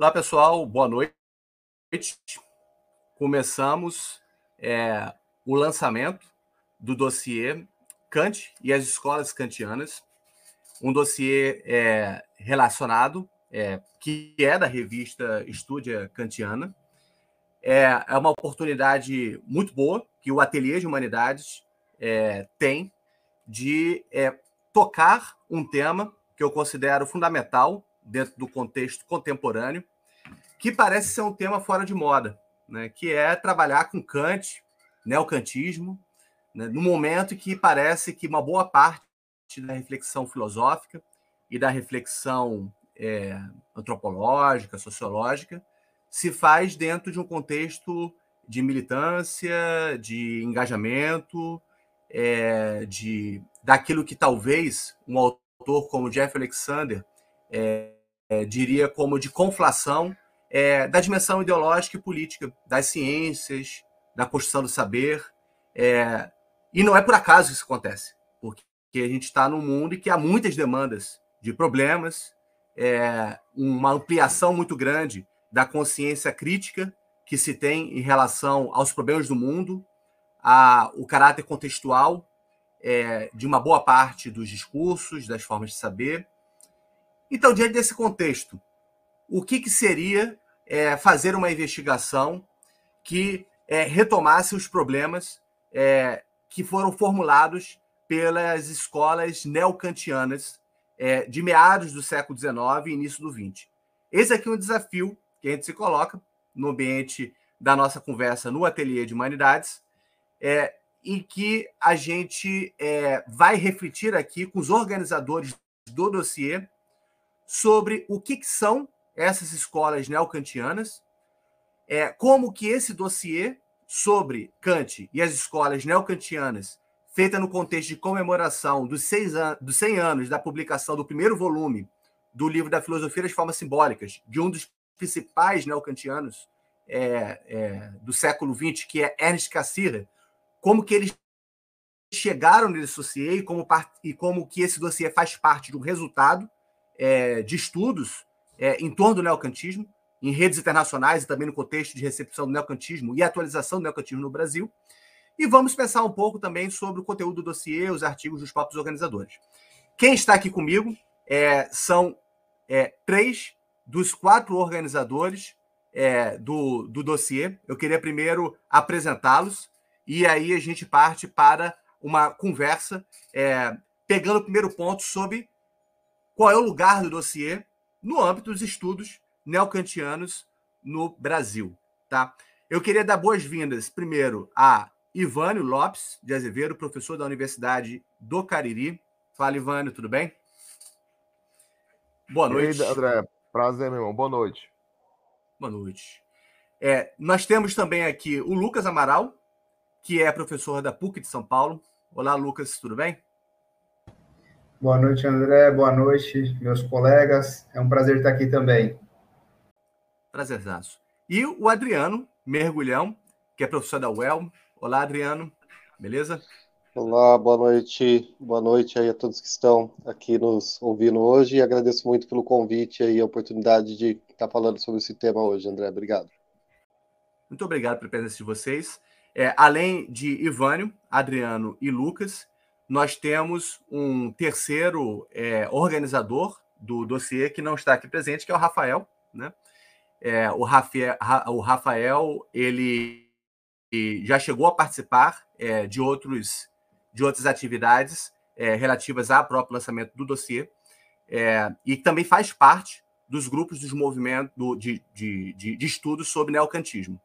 Olá, pessoal, boa noite. Começamos é, o lançamento do dossiê Kant e as escolas kantianas, um dossiê é, relacionado, é, que é da revista Estúdia Kantiana. É, é uma oportunidade muito boa que o Ateliê de Humanidades é, tem de é, tocar um tema que eu considero fundamental dentro do contexto contemporâneo, que parece ser um tema fora de moda, né? que é trabalhar com Kant, neocantismo, né? no momento que parece que uma boa parte da reflexão filosófica e da reflexão é, antropológica, sociológica, se faz dentro de um contexto de militância, de engajamento, é, de daquilo que talvez um autor como Jeff Alexander é, é, diria como de conflação é, da dimensão ideológica e política das ciências, da construção do saber. É, e não é por acaso que isso acontece, porque a gente está num mundo em que há muitas demandas de problemas, é, uma ampliação muito grande da consciência crítica que se tem em relação aos problemas do mundo, a, o caráter contextual é, de uma boa parte dos discursos, das formas de saber, então, diante desse contexto, o que, que seria é, fazer uma investigação que é, retomasse os problemas é, que foram formulados pelas escolas neocantianas é, de meados do século XIX e início do XX? Esse aqui é um desafio que a gente se coloca no ambiente da nossa conversa no Ateliê de Humanidades, é, em que a gente é, vai refletir aqui com os organizadores do dossiê sobre o que, que são essas escolas neocantianas, é, como que esse dossiê sobre Kant e as escolas neocantianas, feita no contexto de comemoração dos, seis an dos 100 anos da publicação do primeiro volume do livro da Filosofia das Formas Simbólicas, de um dos principais neocantianos é, é, do século XX, que é Ernst Cassirer, como que eles chegaram nesse dossiê e como, e como que esse dossiê faz parte de um resultado é, de estudos é, em torno do neocantismo, em redes internacionais e também no contexto de recepção do neocantismo e atualização do neocantismo no Brasil. E vamos pensar um pouco também sobre o conteúdo do dossiê, os artigos dos próprios organizadores. Quem está aqui comigo é, são é, três dos quatro organizadores é, do, do dossiê. Eu queria primeiro apresentá-los e aí a gente parte para uma conversa, é, pegando o primeiro ponto sobre qual é o lugar do dossiê no âmbito dos estudos neocantianos no Brasil. Tá? Eu queria dar boas-vindas, primeiro, a Ivânio Lopes de Azevedo, professor da Universidade do Cariri. Fala, Ivânio, tudo bem? Boa noite. Ei, André, prazer, meu irmão. Boa noite. Boa noite. É, nós temos também aqui o Lucas Amaral, que é professor da PUC de São Paulo. Olá, Lucas, tudo bem? Boa noite, André. Boa noite, meus colegas. É um prazer estar aqui também. Prazerzaço. E o Adriano Mergulhão, que é professor da UEL. Olá, Adriano. Beleza? Olá, boa noite. Boa noite aí a todos que estão aqui nos ouvindo hoje e agradeço muito pelo convite e a oportunidade de estar falando sobre esse tema hoje, André. Obrigado. Muito obrigado pela presença de vocês. É, além de Ivânio, Adriano e Lucas, nós temos um terceiro é, organizador do dossiê que não está aqui presente, que é o Rafael. Né? É, o, Rafael o Rafael ele já chegou a participar é, de, outros, de outras atividades é, relativas ao próprio lançamento do dossiê é, e também faz parte dos grupos dos movimentos de, de, de, de estudos sobre neocantismo.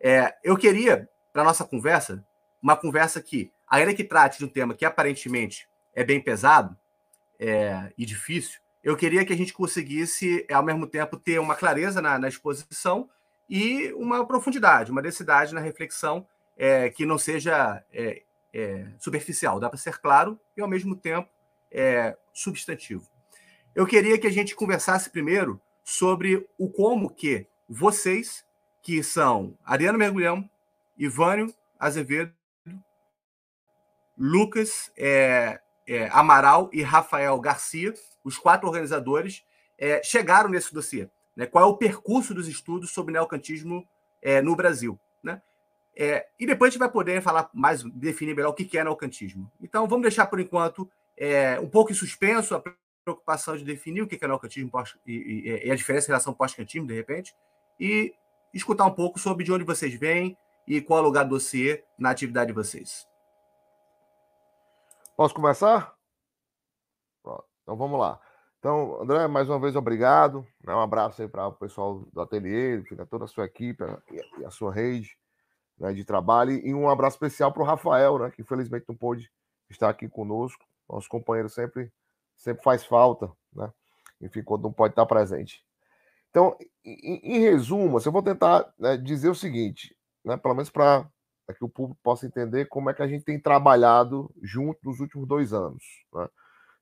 É, eu queria, para nossa conversa, uma conversa que ainda que trate de um tema que aparentemente é bem pesado é, e difícil, eu queria que a gente conseguisse, ao mesmo tempo, ter uma clareza na, na exposição e uma profundidade, uma densidade na reflexão é, que não seja é, é superficial. Dá para ser claro e, ao mesmo tempo, é, substantivo. Eu queria que a gente conversasse primeiro sobre o como que vocês, que são Ariano Mergulhão, Ivânio Azevedo Lucas é, é, Amaral e Rafael Garcia, os quatro organizadores, é, chegaram nesse dossiê. Né? Qual é o percurso dos estudos sobre neocantismo é, no Brasil? Né? É, e depois a gente vai poder falar mais, definir melhor o que é neocantismo. Então, vamos deixar por enquanto é, um pouco em suspenso a preocupação de definir o que é neocantismo e, e, e a diferença em relação ao pós-cantismo, de repente, e escutar um pouco sobre de onde vocês vêm e qual é o lugar do dossiê na atividade de vocês. Posso começar? Pronto. Então vamos lá. Então, André, mais uma vez, obrigado. Um abraço aí para o pessoal do ateliê, toda a sua equipe e a sua rede né, de trabalho. E um abraço especial para o Rafael, né, que infelizmente não pôde estar aqui conosco. Nosso companheiro sempre, sempre faz falta, né? Enfim, quando não pode estar presente. Então, em, em resumo, assim, eu vou tentar né, dizer o seguinte, né, pelo menos para que o público possa entender como é que a gente tem trabalhado junto nos últimos dois anos. Né?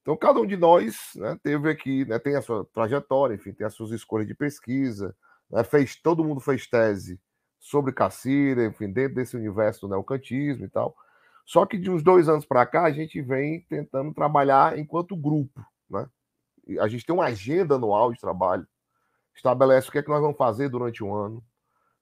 Então, cada um de nós né, teve aqui, né, tem a sua trajetória, enfim, tem as suas escolhas de pesquisa, né, fez, todo mundo fez tese sobre Cacira, enfim, dentro desse universo do neocantismo e tal. Só que de uns dois anos para cá, a gente vem tentando trabalhar enquanto grupo. Né? A gente tem uma agenda anual de trabalho, estabelece o que é que nós vamos fazer durante o ano.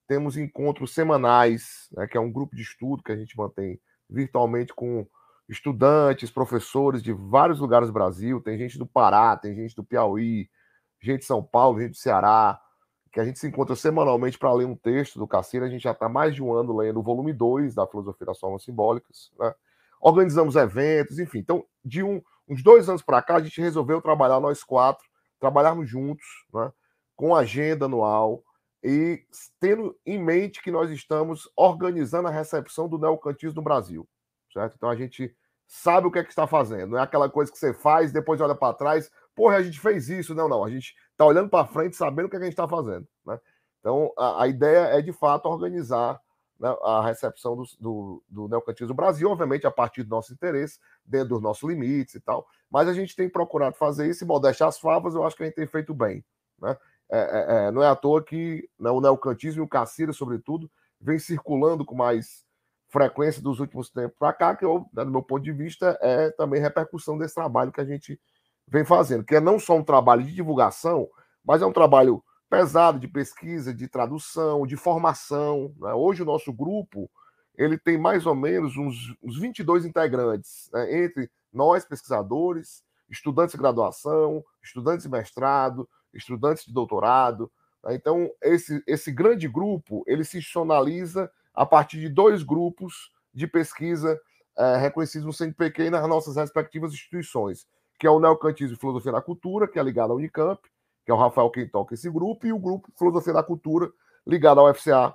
Temos encontros semanais, né, que é um grupo de estudo que a gente mantém virtualmente com estudantes, professores de vários lugares do Brasil. Tem gente do Pará, tem gente do Piauí, gente de São Paulo, gente do Ceará, que a gente se encontra semanalmente para ler um texto do Cassino. A gente já está mais de um ano lendo o volume 2 da Filosofia das Formas Simbólicas. Né? Organizamos eventos, enfim. Então, de um, uns dois anos para cá, a gente resolveu trabalhar nós quatro, trabalharmos juntos, né? com agenda anual e tendo em mente que nós estamos organizando a recepção do neocantismo no Brasil. Certo? Então, a gente sabe o que é que está fazendo. Não é aquela coisa que você faz, depois olha para trás, porra, a gente fez isso. Não, não. A gente está olhando para frente, sabendo o que, é que a gente está fazendo. Né? Então, a, a, ideia é, de fato, organizar né, a recepção do, do, do neocantismo no Brasil, obviamente, a partir do nosso interesse, dentro dos nossos limites e tal. Mas a gente tem procurado fazer isso e modéstia as favas, eu acho que a gente tem feito bem. Né? É, é, é, não é à toa que né, o neocantismo e o Cacira, sobretudo, vem circulando com mais frequência dos últimos tempos para cá, que eu, né, do meu ponto de vista, é também repercussão desse trabalho que a gente vem fazendo, que é não só um trabalho de divulgação, mas é um trabalho pesado de pesquisa, de tradução, de formação. Né? Hoje o nosso grupo ele tem mais ou menos uns, uns 22 integrantes, né? entre nós, pesquisadores, estudantes de graduação, estudantes de mestrado, estudantes de doutorado. Né? Então, esse, esse grande grupo ele se institucionaliza a partir de dois grupos de pesquisa é, reconhecidos no CNPq e nas nossas respectivas instituições, que é o Neocantismo e Filosofia da Cultura, que é ligado à Unicamp, que é o Rafael quem toca esse grupo, e o grupo Filosofia da Cultura, ligado ao UFCA,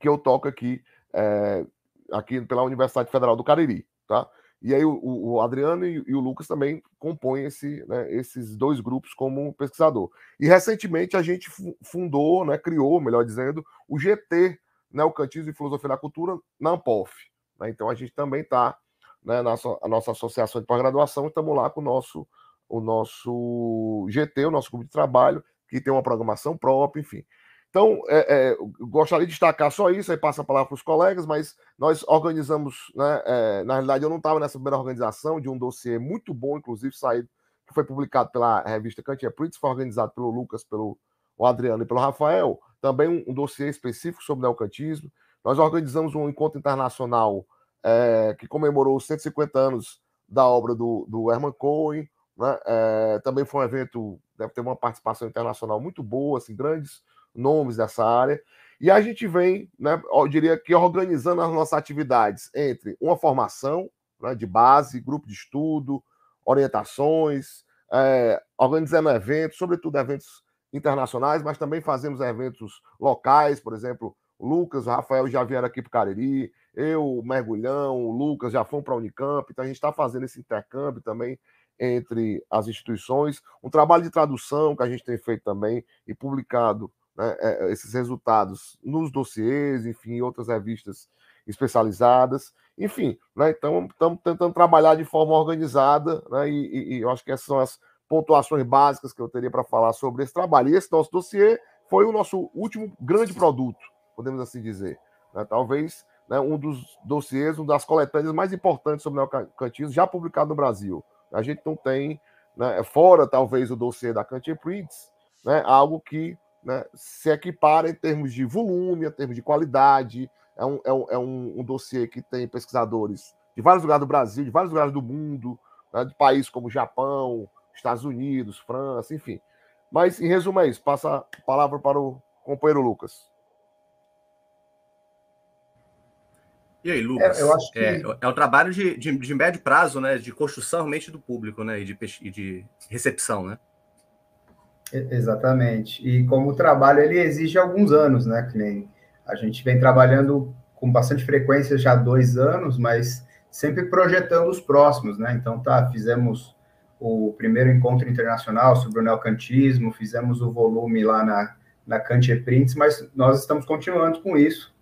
que eu toco aqui, é, aqui pela Universidade Federal do Cariri, tá? E aí o, o Adriano e, e, o Lucas também compõem esse, né, esses dois grupos como pesquisador. E recentemente a gente fundou, né, criou, melhor dizendo, o GT Neocantismo e Filosofia da Cultura na Ampof. Né? Então a gente também está, né, na a nossa associação de pós-graduação, estamos lá com o nosso, o nosso GT, o nosso grupo de trabalho, que tem uma programação própria, enfim. Então, é, é, gostaria de destacar só isso, aí passa a palavra para os colegas, mas nós organizamos, né, é, na realidade eu não estava nessa primeira organização de um dossiê muito bom, inclusive, saído, que foi publicado pela revista Cantia Prints, foi organizado pelo Lucas, pelo Adriano e pelo Rafael, também um, um dossiê específico sobre neocantismo. Nós organizamos um encontro internacional é, que comemorou os 150 anos da obra do, do Herman Cohen. Né? É, também foi um evento, deve ter uma participação internacional muito boa, assim, grandes nomes dessa área. E a gente vem, né, eu diria que organizando as nossas atividades entre uma formação né, de base, grupo de estudo, orientações, é, organizando eventos, sobretudo eventos internacionais, mas também fazemos eventos locais, por exemplo, Lucas, o Rafael já vieram aqui para o Cariri, eu, Mergulhão, o Lucas já fomos para a Unicamp, então a gente está fazendo esse intercâmbio também entre as instituições, um trabalho de tradução que a gente tem feito também e publicado né, é, esses resultados nos dossiês, enfim, em outras revistas especializadas, enfim, né, então estamos tentando trabalhar de forma organizada, né, e, e, eu acho que essas são as pontuações básicas que eu teria para falar sobre esse trabalho. E esse nosso dossiê foi o nosso último grande produto, podemos assim dizer. Né? Talvez né, um dos dossiês, uma das coletâneas mais importantes sobre neocantismo já publicado no Brasil. A gente não tem, né, fora talvez o dossiê da Kantian Prints, né, algo que né, se equipara em termos de volume, em termos de qualidade. É um, é um, é um, um dossiê que tem pesquisadores de vários lugares do Brasil, de vários lugares do mundo, né, de países como Japão, Estados Unidos, França, enfim. Mas, em resumo, é isso. Passa a palavra para o companheiro Lucas. E aí, Lucas? É, eu acho que... é, é um trabalho de, de, de, médio prazo, né? De construção realmente do público, né? E de, e de recepção, né? Exatamente. E como o trabalho ele exige alguns anos, né? Que a gente vem trabalhando com bastante frequência já há dois anos, mas sempre projetando os próximos, né? Então, tá, fizemos o primeiro encontro internacional sobre o neocantismo, fizemos o volume lá na, na Kant Prints, mas nós estamos continuando com isso.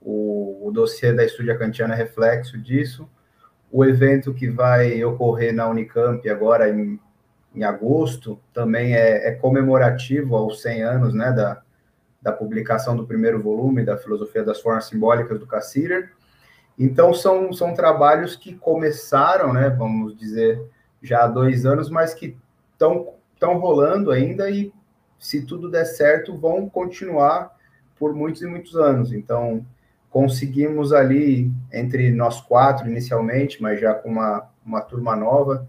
O, o dossiê da Estúdia Kantiana é reflexo disso. O evento que vai ocorrer na Unicamp agora em, em agosto também é, é comemorativo aos 100 anos né, da, da publicação do primeiro volume da Filosofia das Formas Simbólicas do Cassirer. Então, são, são trabalhos que começaram, né, vamos dizer, já há dois anos, mas que estão rolando ainda e, se tudo der certo, vão continuar por muitos e muitos anos. Então, conseguimos ali, entre nós quatro inicialmente, mas já com uma, uma turma nova,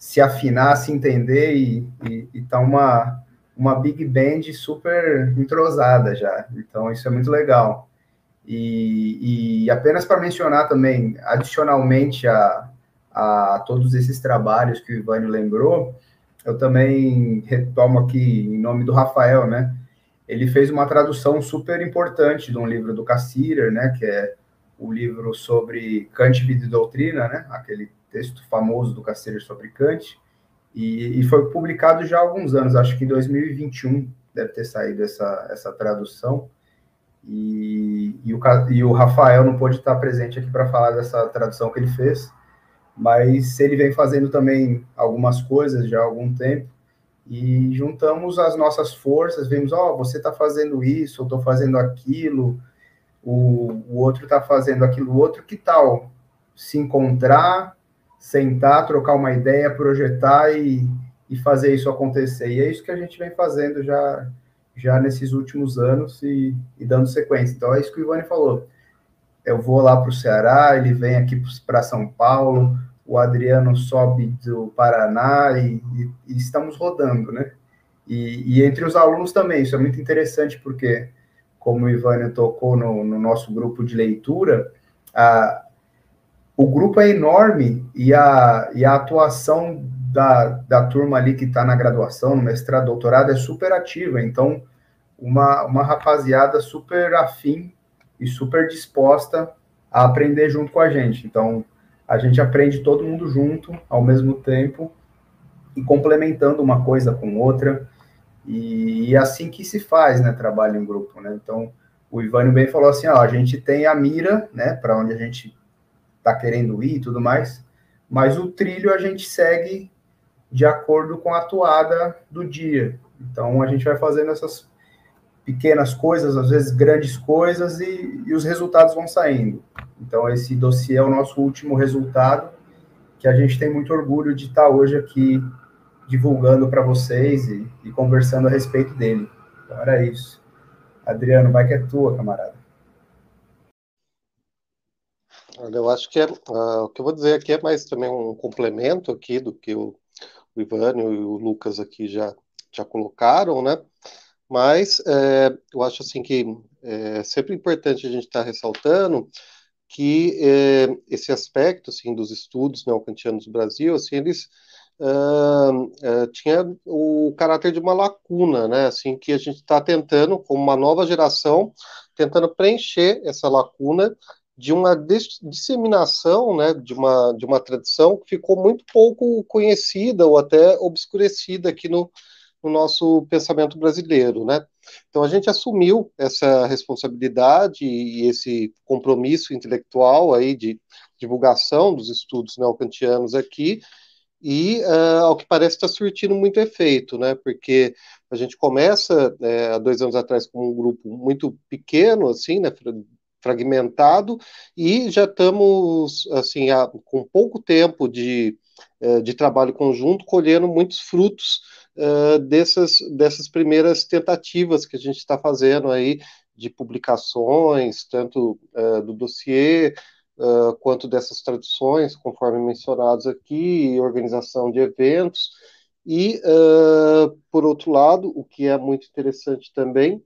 se afinar, se entender e, e, e tá uma, uma big band super entrosada já. Então, isso é muito legal. E, e apenas para mencionar também, adicionalmente a, a todos esses trabalhos que o Ivânio lembrou, eu também retomo aqui em nome do Rafael, né? Ele fez uma tradução super importante de um livro do Cassirer, né? Que é o livro sobre Kant, Vida e Doutrina, né? Aquele texto famoso do Cassirer sobre Kant. E, e, foi publicado já há alguns anos, acho que em 2021 deve ter saído essa, essa tradução. E, e, o, e o Rafael não pôde estar presente aqui para falar dessa tradução que ele fez, mas ele vem fazendo também algumas coisas já há algum tempo. E juntamos as nossas forças, vimos, ó, oh, você está fazendo isso, eu estou fazendo aquilo, o, o outro está fazendo aquilo outro, que tal se encontrar sentar, trocar uma ideia, projetar e, e fazer isso acontecer. E é isso que a gente vem fazendo já, já nesses últimos anos e, e dando sequência. Então é isso que o Ivani falou. Eu vou lá para o Ceará, ele vem aqui para São Paulo, o Adriano sobe do Paraná e, e, e estamos rodando, né? E, entre os alunos também, isso é muito interessante porque, como o Ivani tocou no, no nosso grupo de leitura, a, o grupo é enorme e a, e a atuação da, da turma ali que está na graduação, no mestrado, doutorado, é super ativa. Então, uma, uma rapaziada super afim e super disposta a aprender junto com a gente. Então, a gente aprende todo mundo junto, ao mesmo tempo, e complementando uma coisa com outra. E, e é assim que se faz, né, trabalho em grupo, né? Então, o Ivânio bem falou assim, ó, a gente tem a mira, né, para onde a gente está querendo ir e tudo mais, mas o trilho a gente segue de acordo com a toada do dia. Então a gente vai fazendo essas pequenas coisas, às vezes grandes coisas, e, e os resultados vão saindo. Então esse dossiê é o nosso último resultado, que a gente tem muito orgulho de estar hoje aqui divulgando para vocês e, e conversando a respeito dele. Então era isso. Adriano, vai que é tua, camarada. Eu acho que é, uh, o que eu vou dizer aqui é mais também um complemento aqui do que o, o Ivânio e o Lucas aqui já, já colocaram, né? Mas é, eu acho assim que é sempre importante a gente estar tá ressaltando que é, esse aspecto assim dos estudos neocantianos do Brasil, assim, eles uh, uh, tinha o caráter de uma lacuna, né? Assim que a gente está tentando, como uma nova geração, tentando preencher essa lacuna de uma disseminação né, de, uma, de uma tradição que ficou muito pouco conhecida ou até obscurecida aqui no, no nosso pensamento brasileiro. Né? Então, a gente assumiu essa responsabilidade e esse compromisso intelectual aí de divulgação dos estudos neocantianos aqui, e uh, ao que parece está surtindo muito efeito, né? Porque a gente começa é, há dois anos atrás com um grupo muito pequeno, assim, né? Fragmentado e já estamos assim com pouco tempo de, eh, de trabalho conjunto colhendo muitos frutos uh, dessas, dessas primeiras tentativas que a gente está fazendo aí de publicações, tanto uh, do dossiê uh, quanto dessas traduções, conforme mencionados aqui, organização de eventos. E, por outro lado, o que é muito interessante também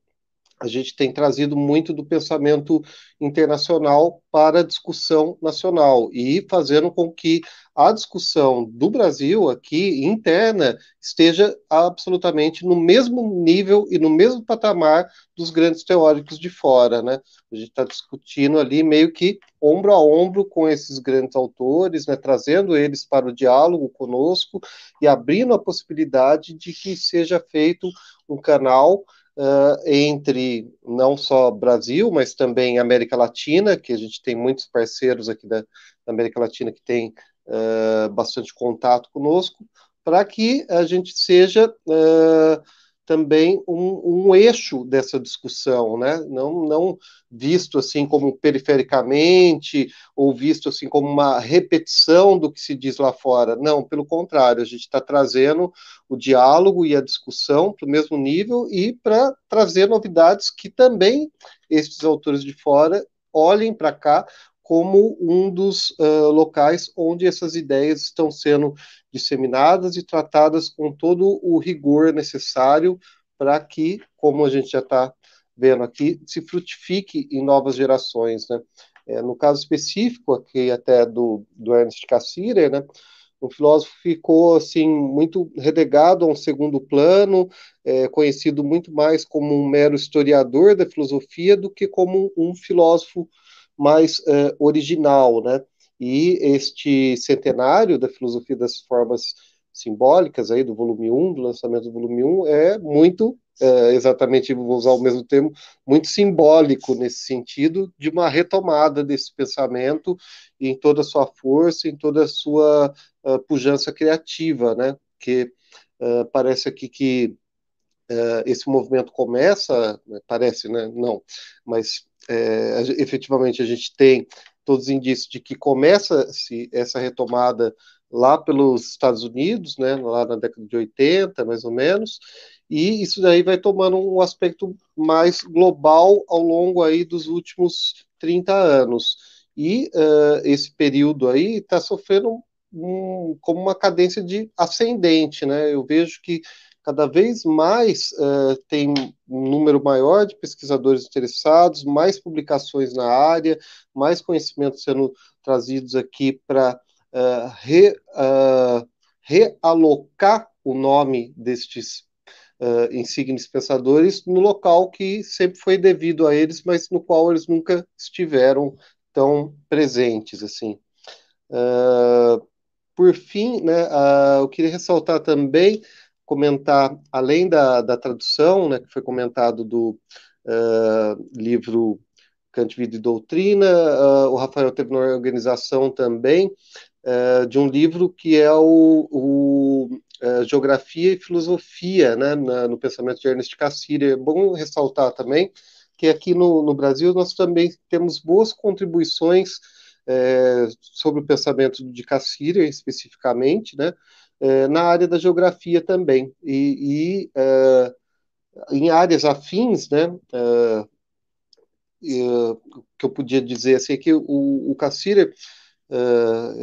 a gente tem trazido muito do pensamento internacional para a discussão nacional e fazendo com que a discussão do Brasil aqui interna esteja absolutamente no mesmo nível e no mesmo patamar dos grandes teóricos de fora, né? A gente está discutindo ali meio que ombro a ombro com esses grandes autores, né? Trazendo eles para o diálogo conosco e abrindo a possibilidade de que seja feito um canal uh, entre não só Brasil, mas também América Latina, que a gente tem muitos parceiros aqui da, da América Latina que tem uh, bastante contato conosco, para que a gente seja uh, também um, um, eixo dessa discussão, né? não, não visto assim como perifericamente, ou visto assim como uma repetição do que se diz lá fora. Não, pelo contrário, a gente está trazendo o diálogo e a discussão para o mesmo nível e para trazer novidades que também esses autores de fora olhem para cá como um dos uh, locais onde essas ideias estão sendo disseminadas e tratadas com todo o rigor necessário para que, como a gente já está vendo aqui, se frutifique em novas gerações, né? É, no caso específico aqui até do, do Ernest Cassirer, né? O filósofo ficou assim muito relegado a um segundo plano, é, conhecido muito mais como um mero historiador da filosofia do que como um filósofo mais é, original, né? E este centenário da filosofia das formas simbólicas aí do volume 1, do lançamento do volume 1, é muito, é, exatamente, vou usar o mesmo termo, muito simbólico nesse sentido de uma retomada desse pensamento em toda a sua força, em toda a sua uh, pujança criativa, né? Que uh, parece aqui que uh, esse movimento começa, né, parece, né? Não, mas é, efetivamente a gente tem todos os indícios de que começa-se essa retomada lá pelos Estados Unidos, né, lá na década de 80, mais ou menos, e isso daí vai tomando um aspecto mais global ao longo aí dos últimos 30 anos. E uh, esse período aí está sofrendo um, como uma cadência de ascendente, né? Eu vejo que cada vez mais uh, tem um número maior de pesquisadores interessados, mais publicações na área, mais conhecimentos sendo trazidos aqui para uh, re, uh, realocar o nome destes insignes pensadores no local que sempre foi devido a eles, mas no qual eles nunca estiveram tão presentes assim. por fim, né, eu queria ressaltar também comentar, além da, da tradução, né, que foi comentado do uh, livro Kant, Vida e Doutrina, uh, o Rafael teve uma organização também uh, de um livro que é o, o Geografia e Filosofia, né, na, no pensamento de Ernest Cassirer. É bom ressaltar também que aqui no, no Brasil nós também temos boas contribuições é, sobre o pensamento de Cassirer especificamente, né, é, na área da geografia também. E, e é, em áreas afins, né, é, que eu podia dizer assim, que o, o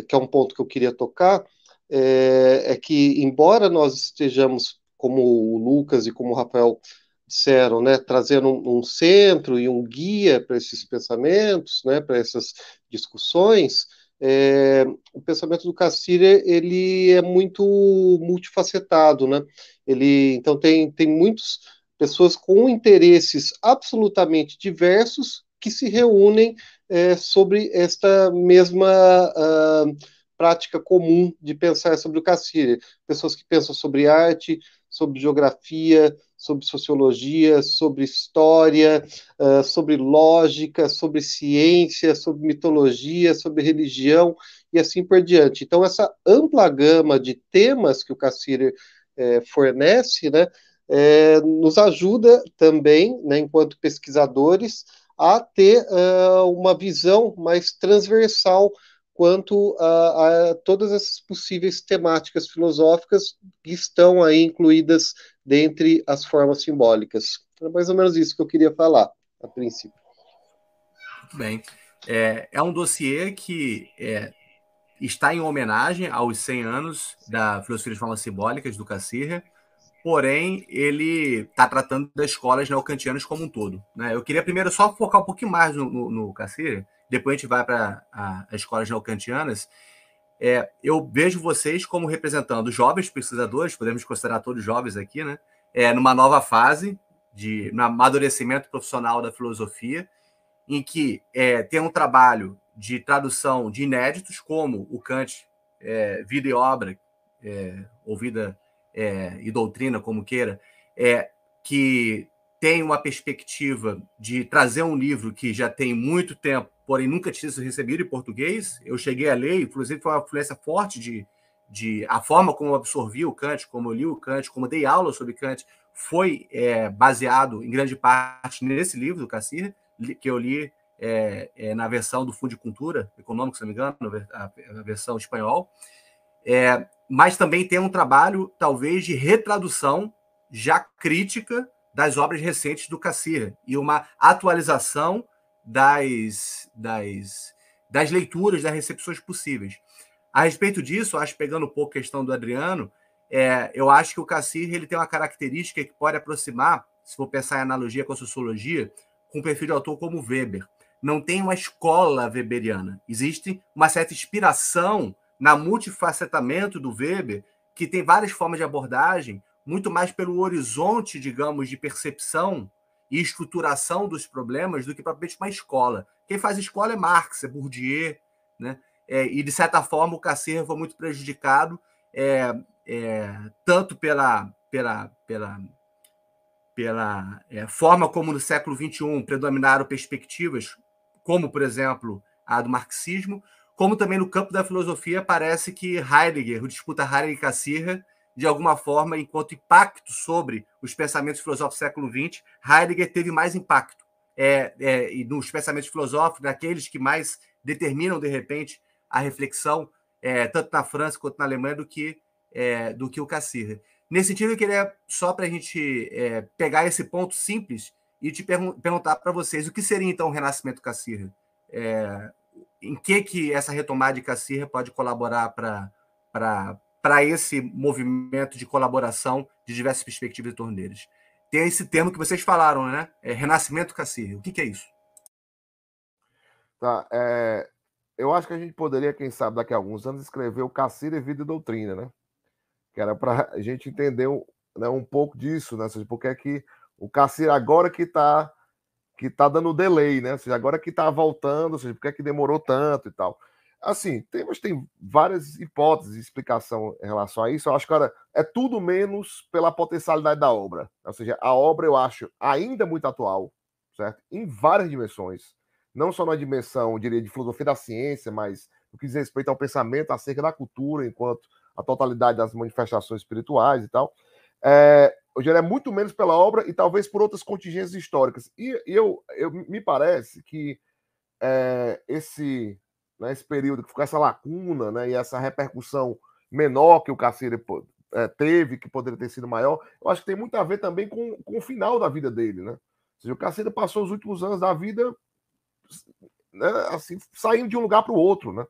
que é um ponto que eu queria tocar, é, que, embora nós estejamos, como o Lucas e como o Rafael disseram, né, trazendo um, um centro e um guia para esses pensamentos, né, para essas discussões, é, o pensamento do Cassirer ele é muito multifacetado, né? Ele então tem tem muitas pessoas com interesses absolutamente diversos que se reúnem é, sobre esta mesma uh, prática comum de pensar sobre o Cassirer. Pessoas que pensam sobre arte, sobre geografia, sobre sociologia, sobre história, uh, sobre lógica, sobre ciência, sobre mitologia, sobre religião e assim por diante. Então, essa ampla gama de temas que o Cassirer eh, fornece, né, eh, nos ajuda também, né, enquanto pesquisadores, a ter uh, uma visão mais transversal quanto a, a, todas essas possíveis temáticas filosóficas que estão aí incluídas dentre as formas simbólicas. É mais ou menos isso que eu queria falar, a princípio. Muito bem. É, é um dossiê que é, está em homenagem aos 100 anos da filosofia de formas simbólicas do Cassirra, porém ele está tratando das escolas neocantianas como um todo. Né? Eu queria primeiro só focar um pouquinho mais no, no, no depois a gente vai para as escolas neocantianas. É, eu vejo vocês como representando jovens pesquisadores, podemos considerar todos jovens aqui, né? É, numa nova fase de no amadurecimento profissional da filosofia, em que é, tem um trabalho de tradução de inéditos, como o Kant, é, Vida e Obra, é, ou Vida é, e Doutrina, como queira, é, que tem uma perspectiva de trazer um livro que já tem muito tempo, porém nunca tinha sido recebido em português. Eu cheguei a ler, inclusive foi uma influência forte de, de a forma como eu absorvi o Kant, como eu li o Kant, como dei aula sobre Kant, foi é, baseado em grande parte nesse livro do Cassir, que eu li é, é, na versão do Fundo de Cultura Econômico, se não me engano, a, a versão espanhol. É, mas também tem um trabalho, talvez, de retradução já crítica das obras recentes do Cassir e uma atualização das, das, das leituras, das recepções possíveis. A respeito disso, acho pegando um pouco a questão do Adriano, é, eu acho que o Cassir ele tem uma característica que pode aproximar, se for pensar em analogia com a sociologia, com um perfil de autor como Weber não tem uma escola weberiana. Existe uma certa inspiração na multifacetamento do Weber, que tem várias formas de abordagem, muito mais pelo horizonte, digamos, de percepção e estruturação dos problemas do que propriamente uma escola. Quem faz escola é Marx, é Bourdieu, né? É, e, de certa forma, o Cassir foi muito prejudicado, é, é, tanto pela, pela, pela pela é, forma como no século XXI predominaram perspectivas como, por exemplo, a do marxismo, como também no campo da filosofia parece que Heidegger, o disputa Heidegger e Cassirra, de alguma forma, enquanto impacto sobre os pensamentos filosóficos do século XX, Heidegger teve mais impacto é, é, nos pensamentos filosóficos, daqueles que mais determinam, de repente, a reflexão, é, tanto na França quanto na Alemanha, do que, é, do que o Cassirra. Nesse sentido, eu queria, só para a gente é, pegar esse ponto simples, e te pergun perguntar para vocês o que seria então o renascimento Cassirra? É, em que que essa retomada de Cassirra pode colaborar para esse movimento de colaboração de diversas perspectivas em torno deles? Tem esse termo que vocês falaram, né? É renascimento Cassirra. O que, que é isso? Tá, é, eu acho que a gente poderia, quem sabe, daqui a alguns anos, escrever o Cassirra Vida e Doutrina, né? Que era para a gente entender né, um pouco disso, né? Porque é que o Cassir agora que está que tá dando delay, né? Ou seja, agora que está voltando, ou seja, por que, é que demorou tanto e tal. Assim, tem, mas tem várias hipóteses de explicação em relação a isso. Eu acho que, cara, é tudo menos pela potencialidade da obra. Ou seja, a obra eu acho ainda muito atual, certo? Em várias dimensões. Não só na dimensão, eu diria, de filosofia da ciência, mas no que diz respeito ao pensamento acerca da cultura, enquanto a totalidade das manifestações espirituais e tal. É, hoje é muito menos pela obra e talvez por outras contingências históricas. E eu, eu me parece que é, esse, né, esse período que ficou essa lacuna né, e essa repercussão menor que o Cacere é, teve, que poderia ter sido maior, eu acho que tem muito a ver também com, com o final da vida dele. Né? Ou seja, o Cacere passou os últimos anos da vida né, assim, saindo de um lugar para o outro, né?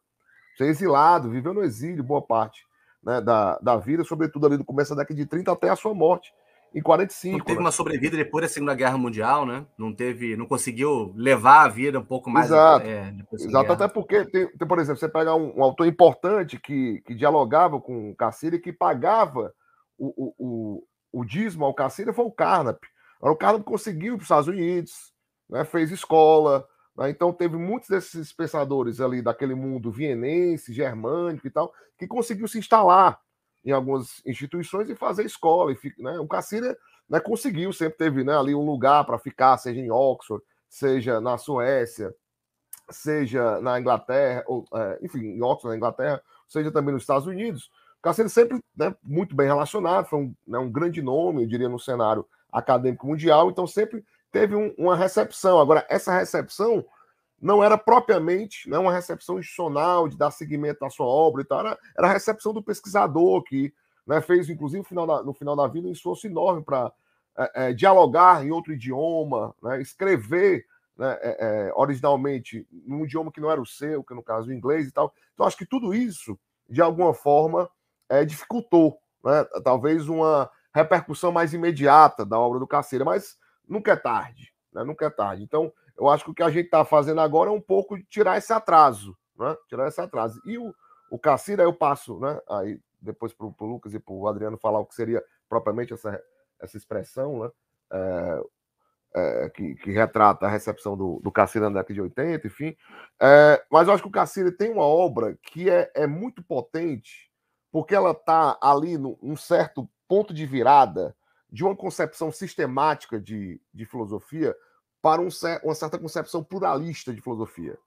Ser exilado, viveu no exílio boa parte né, da, da vida, sobretudo ali do começo da década de 30 até a sua morte em 45. Não teve né? uma sobrevida depois da Segunda Guerra Mundial, né? Não teve, não conseguiu levar a vida um pouco mais. Exato, é, Exato até porque, tem, tem, por exemplo, você pega um, um, autor importante que, que dialogava com o Cassiri, que pagava o, o, o, o dízimo ao Cassiri, foi o Carnap. O Carnap conseguiu ir para os Estados Unidos, né, fez escola, né, então teve muitos desses pensadores ali daquele mundo vienense, germânico e tal, que conseguiu se instalar em algumas instituições e fazer escola. E, né, o Cassira né, conseguiu, sempre teve né, ali um lugar para ficar, seja em Oxford, seja na Suécia, seja na Inglaterra, ou, é, enfim, em Oxford, na Inglaterra, seja também nos Estados Unidos. O Cassira sempre né, muito bem relacionado, foi um, né, um grande nome, eu diria, no cenário acadêmico mundial, então sempre teve um, uma recepção. Agora, essa recepção não era propriamente né, uma recepção institucional de dar seguimento à sua obra e tal, era, era a recepção do pesquisador que né, fez, inclusive, no final da, no final da vida, um esforço enorme para é, é, dialogar em outro idioma, né, escrever né, é, é, originalmente num idioma que não era o seu, que no caso o inglês e tal. Então, acho que tudo isso, de alguma forma, é, dificultou, né, talvez uma repercussão mais imediata da obra do Caceira, mas nunca é tarde, né, nunca é tarde. Então, eu acho que o que a gente está fazendo agora é um pouco de tirar esse atraso, né? Tirar esse atraso. E o, o Cassira, eu passo, né? Aí depois para o Lucas e para o Adriano falar o que seria propriamente essa, essa expressão, né? É, é, que, que, retrata a recepção do, do Cassira na década de 80, enfim. É, mas eu acho que o Cassira tem uma obra que é, é muito potente, porque ela está ali num certo ponto de virada de uma concepção sistemática de, de filosofia para um, uma certa concepção pluralista de filosofia.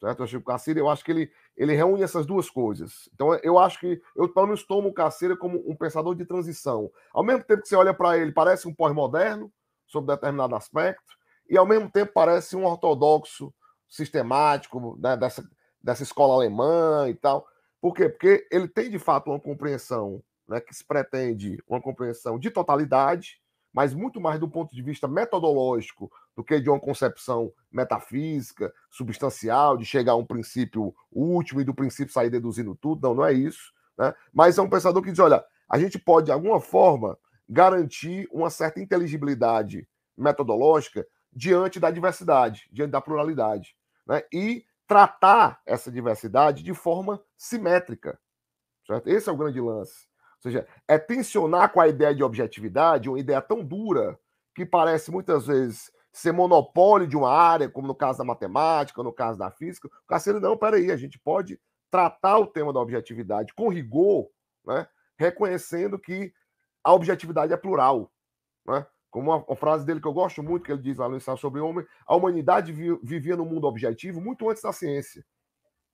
Certo? O Caceira, eu acho que ele, ele reúne essas duas coisas. Então, eu acho que eu, pelo menos, tomo o Caceira como um pensador de transição. Ao mesmo tempo que você olha para ele, parece um pós-moderno, sobre determinado aspecto, e ao mesmo tempo parece um ortodoxo sistemático né, dessa, dessa escola alemã e tal. Por quê? Porque ele tem, de fato, uma compreensão né, que se pretende uma compreensão de totalidade, mas muito mais do ponto de vista metodológico do que de uma concepção metafísica, substancial, de chegar a um princípio último e do princípio sair deduzindo tudo. Não, não é isso. Né? Mas é um pensador que diz: olha, a gente pode, de alguma forma, garantir uma certa inteligibilidade metodológica diante da diversidade, diante da pluralidade. Né? E tratar essa diversidade de forma simétrica. Certo? Esse é o grande lance. Ou seja, é tensionar com a ideia de objetividade, uma ideia tão dura que parece muitas vezes ser monopólio de uma área, como no caso da matemática, no caso da física. O Carceiro, não, peraí, a gente pode tratar o tema da objetividade com rigor, né, reconhecendo que a objetividade é plural. Né? Como uma, uma, frase dele que eu gosto muito, que ele diz lá no ensaio sobre o homem, a humanidade vi, vivia no mundo objetivo muito antes da ciência.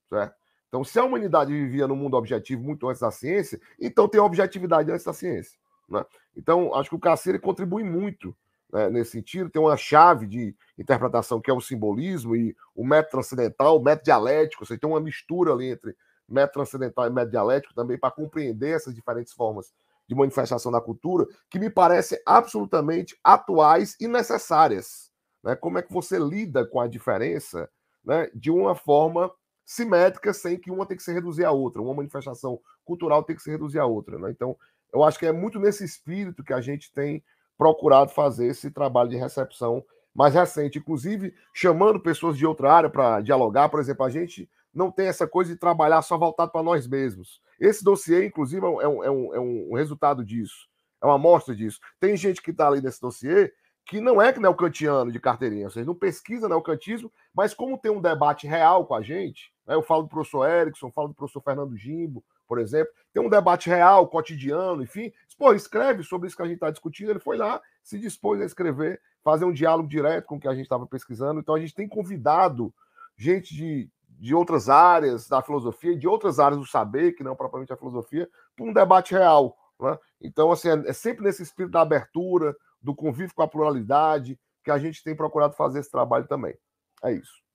Certo? Então, se a humanidade vivia no mundo objetivo muito antes da ciência, então tem objetividade antes da ciência. Né? Então, acho que o Caceira contribui muito né, nesse sentido. Tem uma chave de interpretação que é o simbolismo e o método transcendental, o método dialético. Você tem uma mistura ali entre método transcendental e método dialético também para compreender essas diferentes formas de manifestação da cultura que me parecem absolutamente atuais e necessárias. Né? Como é que você lida com a diferença né, de uma forma simétrica, sem que uma tem que se reduzir à outra. Uma manifestação cultural tem que se reduzir à outra. Né? Então, eu acho que é muito nesse espírito que a gente tem procurado fazer esse trabalho de recepção mais recente, inclusive chamando pessoas de outra área para dialogar. Por exemplo, a gente não tem essa coisa de trabalhar só voltado para nós mesmos. Esse dossiê, inclusive, é um, é um, é um resultado disso, é uma amostra disso. Tem gente que está ali nesse dossiê que não é neocantiano de carteirinha, vocês não pesquisa neocantismo, mas como tem um debate real com a gente, né? Eu falo do professor Erickson, falo do professor Fernando Gimbo, por exemplo. Tem um debate real, cotidiano, enfim. Pô, escreve sobre isso que a gente está discutindo. Ele foi lá, se dispôs a escrever, fazer um diálogo direto com o que a gente estava pesquisando. Então a gente tem convidado gente de, de outras áreas da filosofia, de outras áreas do saber, que não propriamente a filosofia, para um debate real. Né? Então, assim, é, é sempre nesse espírito da abertura, do convívio com a pluralidade, que a gente tem procurado fazer esse trabalho também. É isso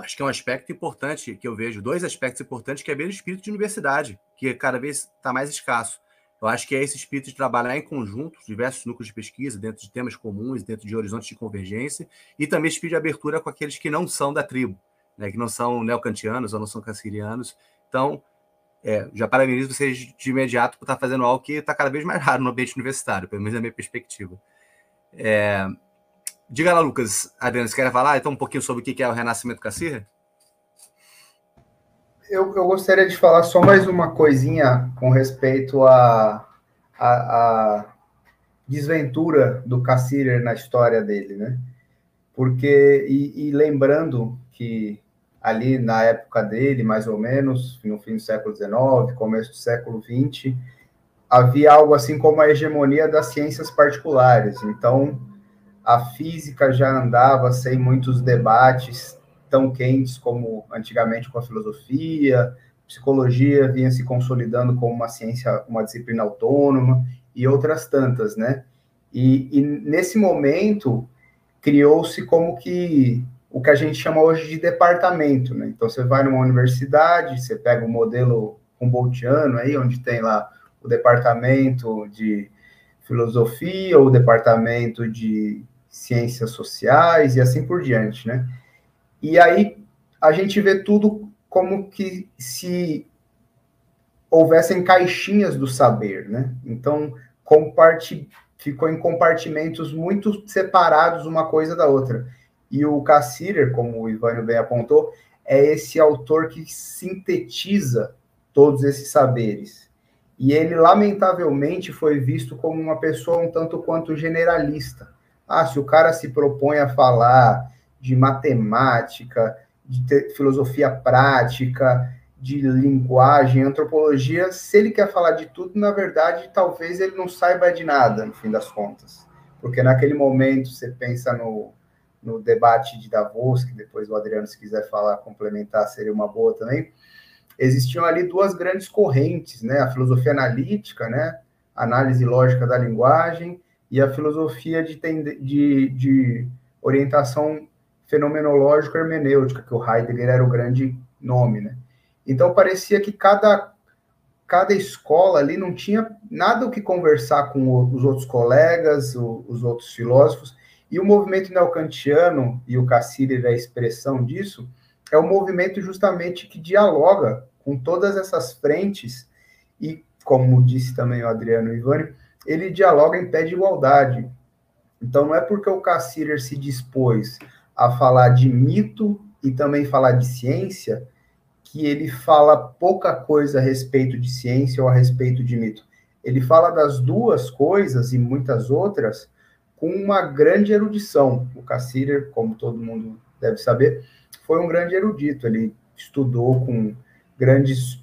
acho que é um aspecto importante que eu vejo, dois aspectos importantes, que é bem o espírito de universidade, que cada vez está mais escasso. Eu acho que é esse espírito de trabalhar em conjunto, diversos núcleos de pesquisa, dentro de temas comuns, dentro de horizontes de convergência, e também espírito de abertura com aqueles que não são da tribo, né, que não são neocantianos ou não são cancerianos. Então, é, já parabenizo vocês de imediato por estar fazendo algo que está cada vez mais raro no ambiente universitário, pelo menos na minha perspectiva. É, Diga lá, Lucas. Adriano, você quer falar então um pouquinho sobre o que é o Renascimento Cacirra? Eu, eu gostaria de falar só mais uma coisinha com respeito à a, a, a, desventura do Cassirer na história dele, né? Porque, e, e lembrando que ali na época dele, mais ou menos, no fim do século XIX, começo do século XX, havia algo assim como a hegemonia das ciências particulares. Então, a física já andava sem muitos debates tão quentes como antigamente com a filosofia, psicologia vinha se consolidando como uma ciência, uma disciplina autônoma e outras tantas, né? E, e nesse momento criou-se como que o que a gente chama hoje de departamento, né? Então você vai numa universidade, você pega o um modelo Humboldtiano aí, onde tem lá o departamento de filosofia, o departamento de ciências sociais e assim por diante, né? E aí a gente vê tudo como que se houvessem caixinhas do saber, né? Então, comparte ficou em compartimentos muito separados uma coisa da outra. E o Cassirer, como o Ivânio bem apontou, é esse autor que sintetiza todos esses saberes. E ele, lamentavelmente, foi visto como uma pessoa um tanto quanto generalista. Ah, se o cara se propõe a falar de matemática, de filosofia prática, de linguagem, antropologia, se ele quer falar de tudo, na verdade, talvez ele não saiba de nada, no fim das contas. Porque naquele momento, você pensa no, no debate de Davos, que depois o Adriano, se quiser falar, complementar, seria uma boa também, existiam ali duas grandes correntes, né? A filosofia analítica, né? Análise lógica da linguagem, e a filosofia de, de, de orientação fenomenológica hermenêutica, que o Heidegger era o grande nome, né? Então parecia que cada cada escola ali não tinha nada o que conversar com os outros colegas, os outros filósofos, e o movimento neocantiano, e o Cassirer é a expressão disso, é um movimento justamente que dialoga com todas essas frentes, e, como disse também o Adriano Ivani, ele dialoga em pé de igualdade. Então, não é porque o Cassirer se dispôs a falar de mito e também falar de ciência, que ele fala pouca coisa a respeito de ciência ou a respeito de mito. Ele fala das duas coisas e muitas outras com uma grande erudição. O Cassirer, como todo mundo deve saber, foi um grande erudito. Ele estudou com grandes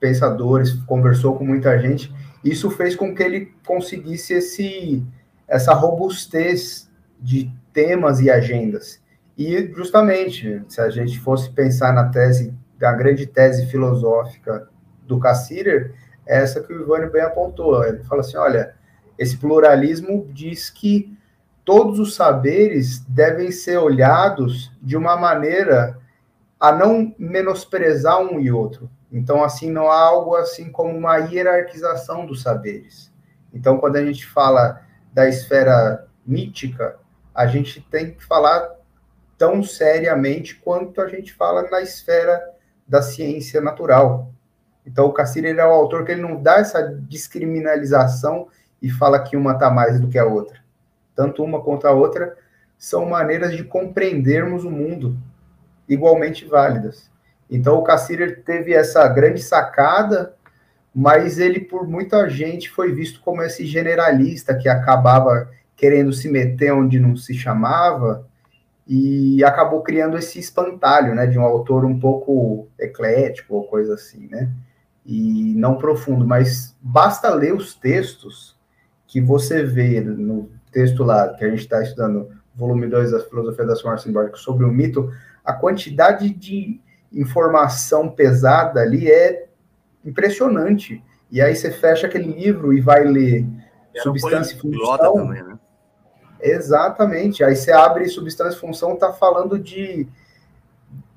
pensadores, conversou com muita gente. Isso fez com que ele conseguisse esse, essa robustez de temas e agendas. E justamente, se a gente fosse pensar na tese a grande tese filosófica do Cassirer é essa que o Ivânio bem apontou. Ele fala assim: olha, esse pluralismo diz que todos os saberes devem ser olhados de uma maneira a não menosprezar um e outro. Então, assim, não há algo assim como uma hierarquização dos saberes. Então, quando a gente fala da esfera mítica, a gente tem que falar tão seriamente quanto a gente fala na esfera da ciência natural. Então, o Cassir é o autor que ele não dá essa discriminalização e fala que uma está mais do que a outra. Tanto uma quanto a outra são maneiras de compreendermos o mundo igualmente válidas. Então, o Cassirer teve essa grande sacada, mas ele, por muita gente, foi visto como esse generalista que acabava querendo se meter onde não se chamava, e acabou criando esse espantalho, né, de um autor um pouco eclético ou coisa assim, né, e não profundo, mas basta ler os textos que você vê no texto lá que a gente está estudando, volume 2 da Filosofia da Forma Simbólica, sobre o mito, a quantidade de informação pesada ali é impressionante. E aí você fecha aquele livro e vai ler Era Substância e Função. Também, né? Exatamente. Aí você abre substância e função, está falando de,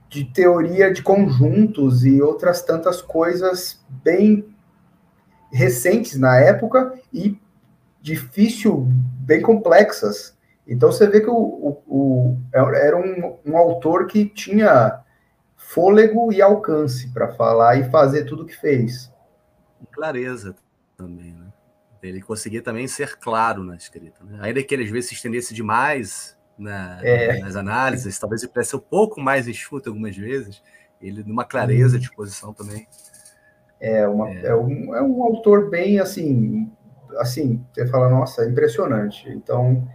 de teoria de conjuntos e outras tantas coisas bem recentes na época e difícil, bem complexas. Então você vê que o, o, o era um, um, autor que tinha fôlego e alcance para falar e fazer tudo o que fez. Clareza também, né? Ele conseguia também ser claro na escrita. Né? Ainda que ele às vezes se estendesse demais na, é. nas análises, talvez ele pudesse ser um pouco mais enxuto algumas vezes, ele numa clareza uhum. de exposição também. É, uma, é. é, um, é um autor bem assim, assim, você fala, nossa, é impressionante. Então,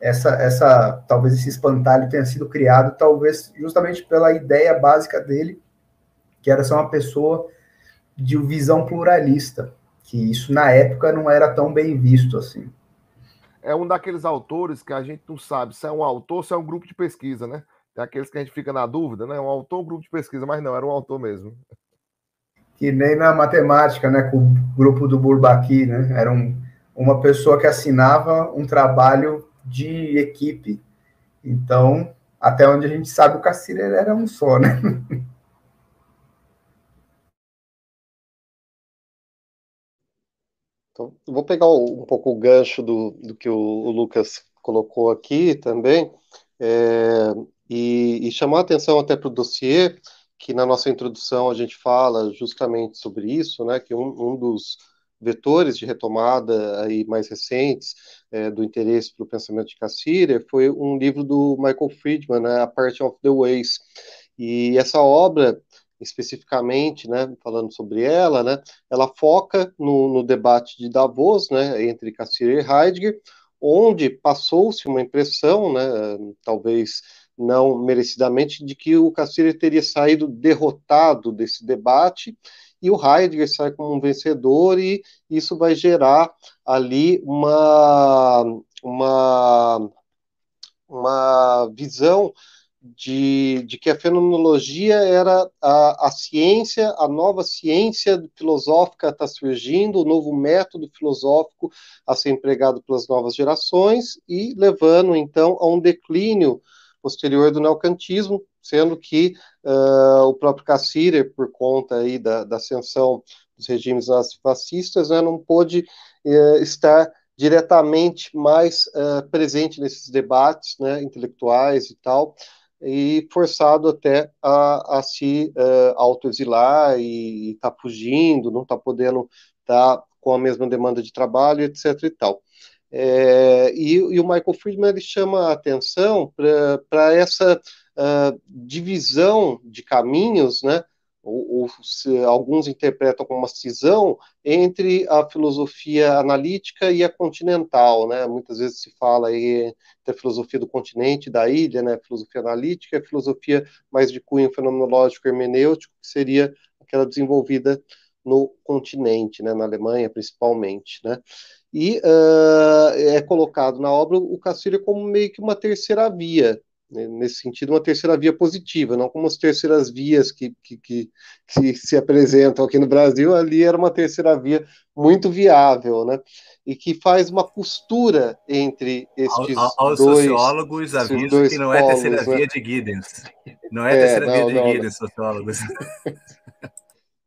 essa, essa, talvez esse espantalho tenha sido criado, talvez justamente pela ideia básica dele, que era ser uma pessoa de visão pluralista que isso na época não era tão bem visto assim. É um daqueles autores que a gente não sabe se é um autor se é um grupo de pesquisa, né? Tem aqueles que a gente fica na dúvida, né? Um autor um grupo de pesquisa, mas não, era um autor mesmo. Que nem na matemática, né? Com o grupo do Bourbaki, né? Era um, uma pessoa que assinava um trabalho de equipe. Então, até onde a gente sabe, o Cassirer era um só, né? Então, vou pegar um pouco o gancho do, do que o, o Lucas colocou aqui também, é, e, e, chamar a atenção até para o dossiê, que na nossa introdução a gente fala justamente sobre isso, né, que um, um dos vetores de retomada aí mais recentes é, do interesse pelo pensamento de Cassirer foi um livro do Michael Friedman, né, A Part of the Ways, e essa obra especificamente, né, falando sobre ela, né, ela foca no, no debate de Davos, né, entre Cassirer e Heidegger, onde passou-se uma impressão, né, talvez não merecidamente, de que o Cassirer teria saído derrotado desse debate e o Heidegger sai como um vencedor e isso vai gerar ali uma uma uma visão de, de que a fenomenologia era a, a ciência, a nova ciência filosófica está surgindo, o novo método filosófico a ser empregado pelas novas gerações e levando então a um declínio posterior do neocantismo, sendo que uh, o próprio Cassirer, por conta aí da, da ascensão dos regimes fascistas, né, não pôde uh, estar diretamente mais uh, presente nesses debates né, intelectuais e tal, e forçado até a, a se uh, autoexilar e está fugindo, não está podendo estar tá com a mesma demanda de trabalho, etc. e tal. É, e, e, o Michael Friedman ele chama a atenção para essa uh, divisão de caminhos, né, ou, ou se, alguns interpretam como uma cisão entre a filosofia analítica e a continental, né? Muitas vezes se fala aí da filosofia do continente, da ilha, né? Filosofia analítica, a filosofia mais de cunho fenomenológico hermenêutico, que seria aquela desenvolvida no continente, né? Na Alemanha, principalmente, né? E uh, é colocado na obra o Cassirer como meio que uma terceira via, né, nesse sentido, uma terceira via positiva, não como as terceiras vias que, que, que, que, se apresentam aqui no Brasil, ali era uma terceira via muito viável, né? E que faz uma costura entre estes ao, aos dois... sociólogos aviso que não é terceira né? via de Giddens. Não é, é terceira via de não, Giddens, sociólogos.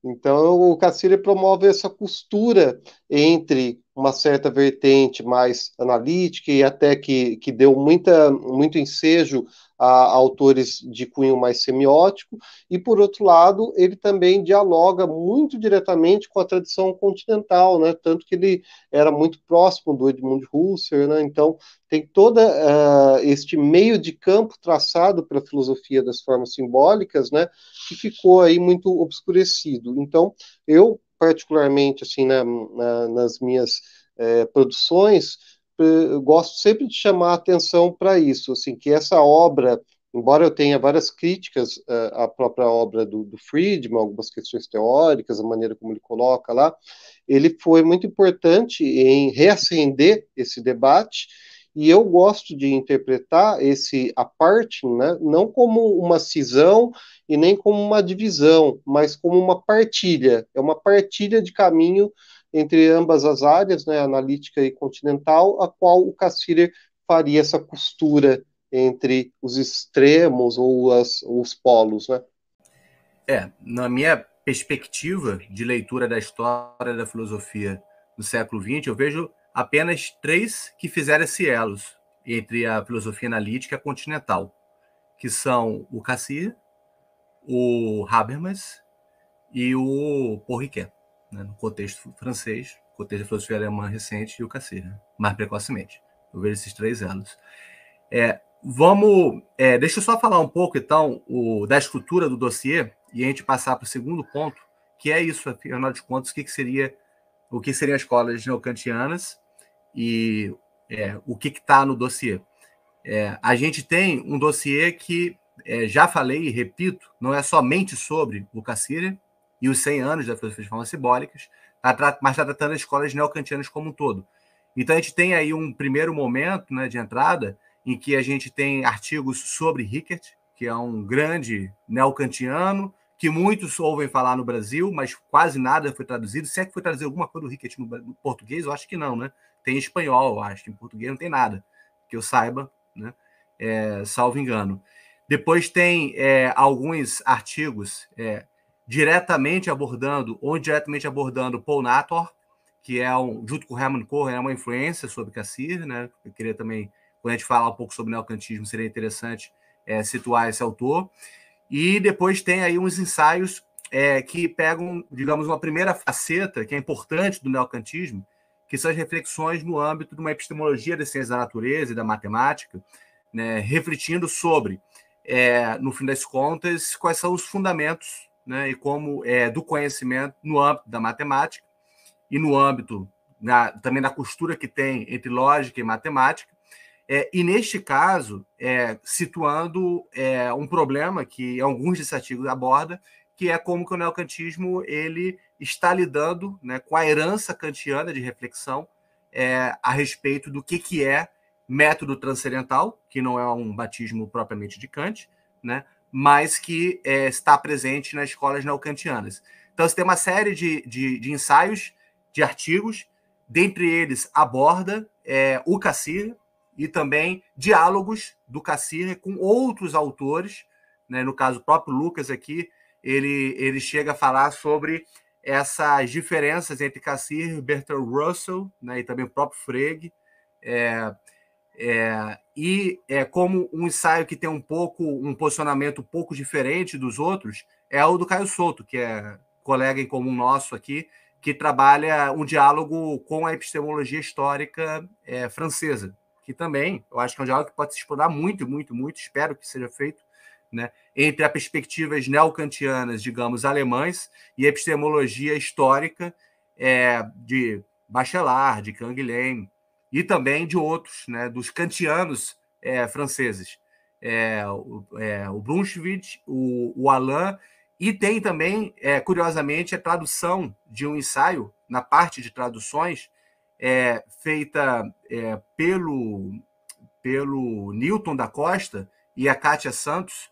Então, o Cassirer promove essa costura entre uma certa vertente mais analítica e até que, que deu muita, muito ensejo a autores de cunho mais semiótico, e por outro lado, ele também dialoga muito diretamente com a tradição continental, né? tanto que ele era muito próximo do Edmund Husserl, né? então tem todo uh, este meio de campo traçado pela filosofia das formas simbólicas, né? que ficou aí muito obscurecido. Então, eu particularmente assim na, na, nas minhas é, produções gosto sempre de chamar a atenção para isso, assim, que essa obra, embora eu tenha várias críticas uh, à própria obra do, do, Friedman, algumas questões teóricas, a maneira como ele coloca lá, ele foi muito importante em reacender esse debate, e eu gosto de interpretar esse aparting, né, não como uma cisão e nem como uma divisão, mas como uma partilha, é uma partilha de caminho entre ambas as áreas, né, analítica e continental, a qual o Cassirer faria essa costura entre os extremos ou as, os polos, né? É, na minha perspectiva de leitura da história da filosofia do século XX, eu vejo apenas três que fizeram esse elos entre a filosofia analítica e a continental, que são o Cassirer, o Habermas e o Porriquet né, no contexto francês, contexto da filosofia alemã recente e o Cassir, né, mais precocemente. Eu vejo esses três anos. É, vamos. É, deixa eu só falar um pouco, então, o, da estrutura do dossiê e a gente passar para o segundo ponto, que é isso, afinal de contas, o que, que seria o que seriam as escolas neocantianas e é, o que está no dossiê. É, a gente tem um dossiê que, é, já falei e repito, não é somente sobre o Cassirer, e os 100 anos da filosofia de formas simbólicas, tá mas está tratando as escolas neocantianas como um todo. Então, a gente tem aí um primeiro momento né, de entrada em que a gente tem artigos sobre Rickert, que é um grande neocantiano, que muitos ouvem falar no Brasil, mas quase nada foi traduzido. Se é que foi traduzido alguma coisa do Rickert no português, eu acho que não, né? Tem em espanhol, eu acho em português não tem nada que eu saiba, né? é, salvo engano. Depois tem é, alguns artigos é, diretamente abordando, ou indiretamente abordando Paul Nator, que é um, junto com Hermann Cohen, é uma influência sobre Cassir, né? Eu queria também, quando a gente falar um pouco sobre neocantismo, seria interessante é, situar esse autor. E depois tem aí uns ensaios é, que pegam, digamos, uma primeira faceta que é importante do neocantismo, que são as reflexões no âmbito de uma epistemologia da ciência da natureza e da matemática, né, refletindo sobre, é, no fim das contas, quais são os fundamentos né, e como é, do conhecimento no âmbito da matemática e no âmbito na, também da costura que tem entre lógica e matemática. É, e neste caso, é, situando é, um problema que alguns desses artigos abordam, que é como que o neocantismo ele está lidando né, com a herança kantiana de reflexão é, a respeito do que, que é método transcendental, que não é um batismo propriamente de Kant, né, mas que é, está presente nas escolas neocantianas. Então, você tem uma série de, de, de ensaios, de artigos, dentre eles aborda é, o Cassir e também diálogos do Cassir com outros autores, né, no caso o próprio Lucas aqui, ele, ele chega a falar sobre essas diferenças entre Cassir, Bertrand Russell né, e também o próprio Frege. É, é, e é como um ensaio que tem um pouco um posicionamento um pouco diferente dos outros é o do Caio Souto, que é colega em comum nosso aqui, que trabalha um diálogo com a epistemologia histórica é, francesa, que também eu acho que é um diálogo que pode se explorar muito, muito, muito, espero que seja feito né, entre as perspectivas neocantianas, digamos, alemães, e epistemologia histórica é, de Bachelard, de Canguilhem, e também de outros, né, dos kantianos é, franceses. É, o, é, o Brunswick, o, o Alain, e tem também, é, curiosamente, a tradução de um ensaio, na parte de traduções, é, feita é, pelo, pelo Newton da Costa e a Kátia Santos,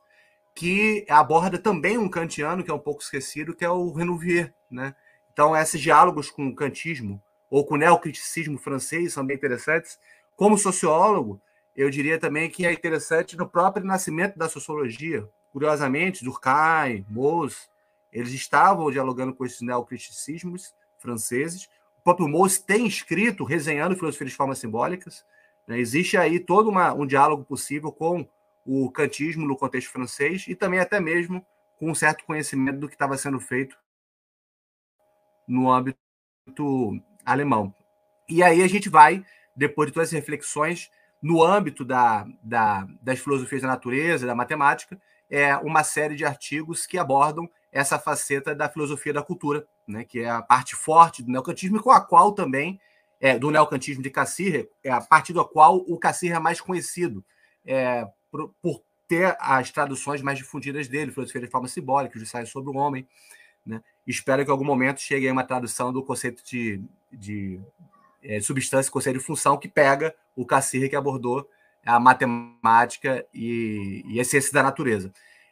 que aborda também um kantiano que é um pouco esquecido, que é o Renouvier, né? Então, esses diálogos com o kantismo ou com o neocriticismo francês são bem interessantes. Como sociólogo, eu diria também que é interessante no próprio nascimento da sociologia. Curiosamente, Durkheim, Mauss, eles estavam dialogando com esses neocriticismos franceses. O próprio Mauss tem escrito, resenhando filosofia de formas simbólicas. Né? Existe aí todo uma, um diálogo possível com o kantismo no contexto francês e também até mesmo com um certo conhecimento do que estava sendo feito no âmbito alemão. E aí a gente vai, depois de todas as reflexões, no âmbito da, da, das filosofias da natureza, da matemática, é uma série de artigos que abordam essa faceta da filosofia da cultura, né, que é a parte forte do neocantismo, e com a qual também, é, do neocantismo de Cassir, é a partir da qual o Cassir é mais conhecido, é, por, por, ter as traduções mais difundidas dele, Filosofia de Forma Simbólica, Os Ensaios sobre o Homem. Né? Espero que em algum momento chegue aí uma tradução do conceito de, de é, substância, conceito de função, que pega o Cassir que abordou a matemática e, e a ciência da natureza.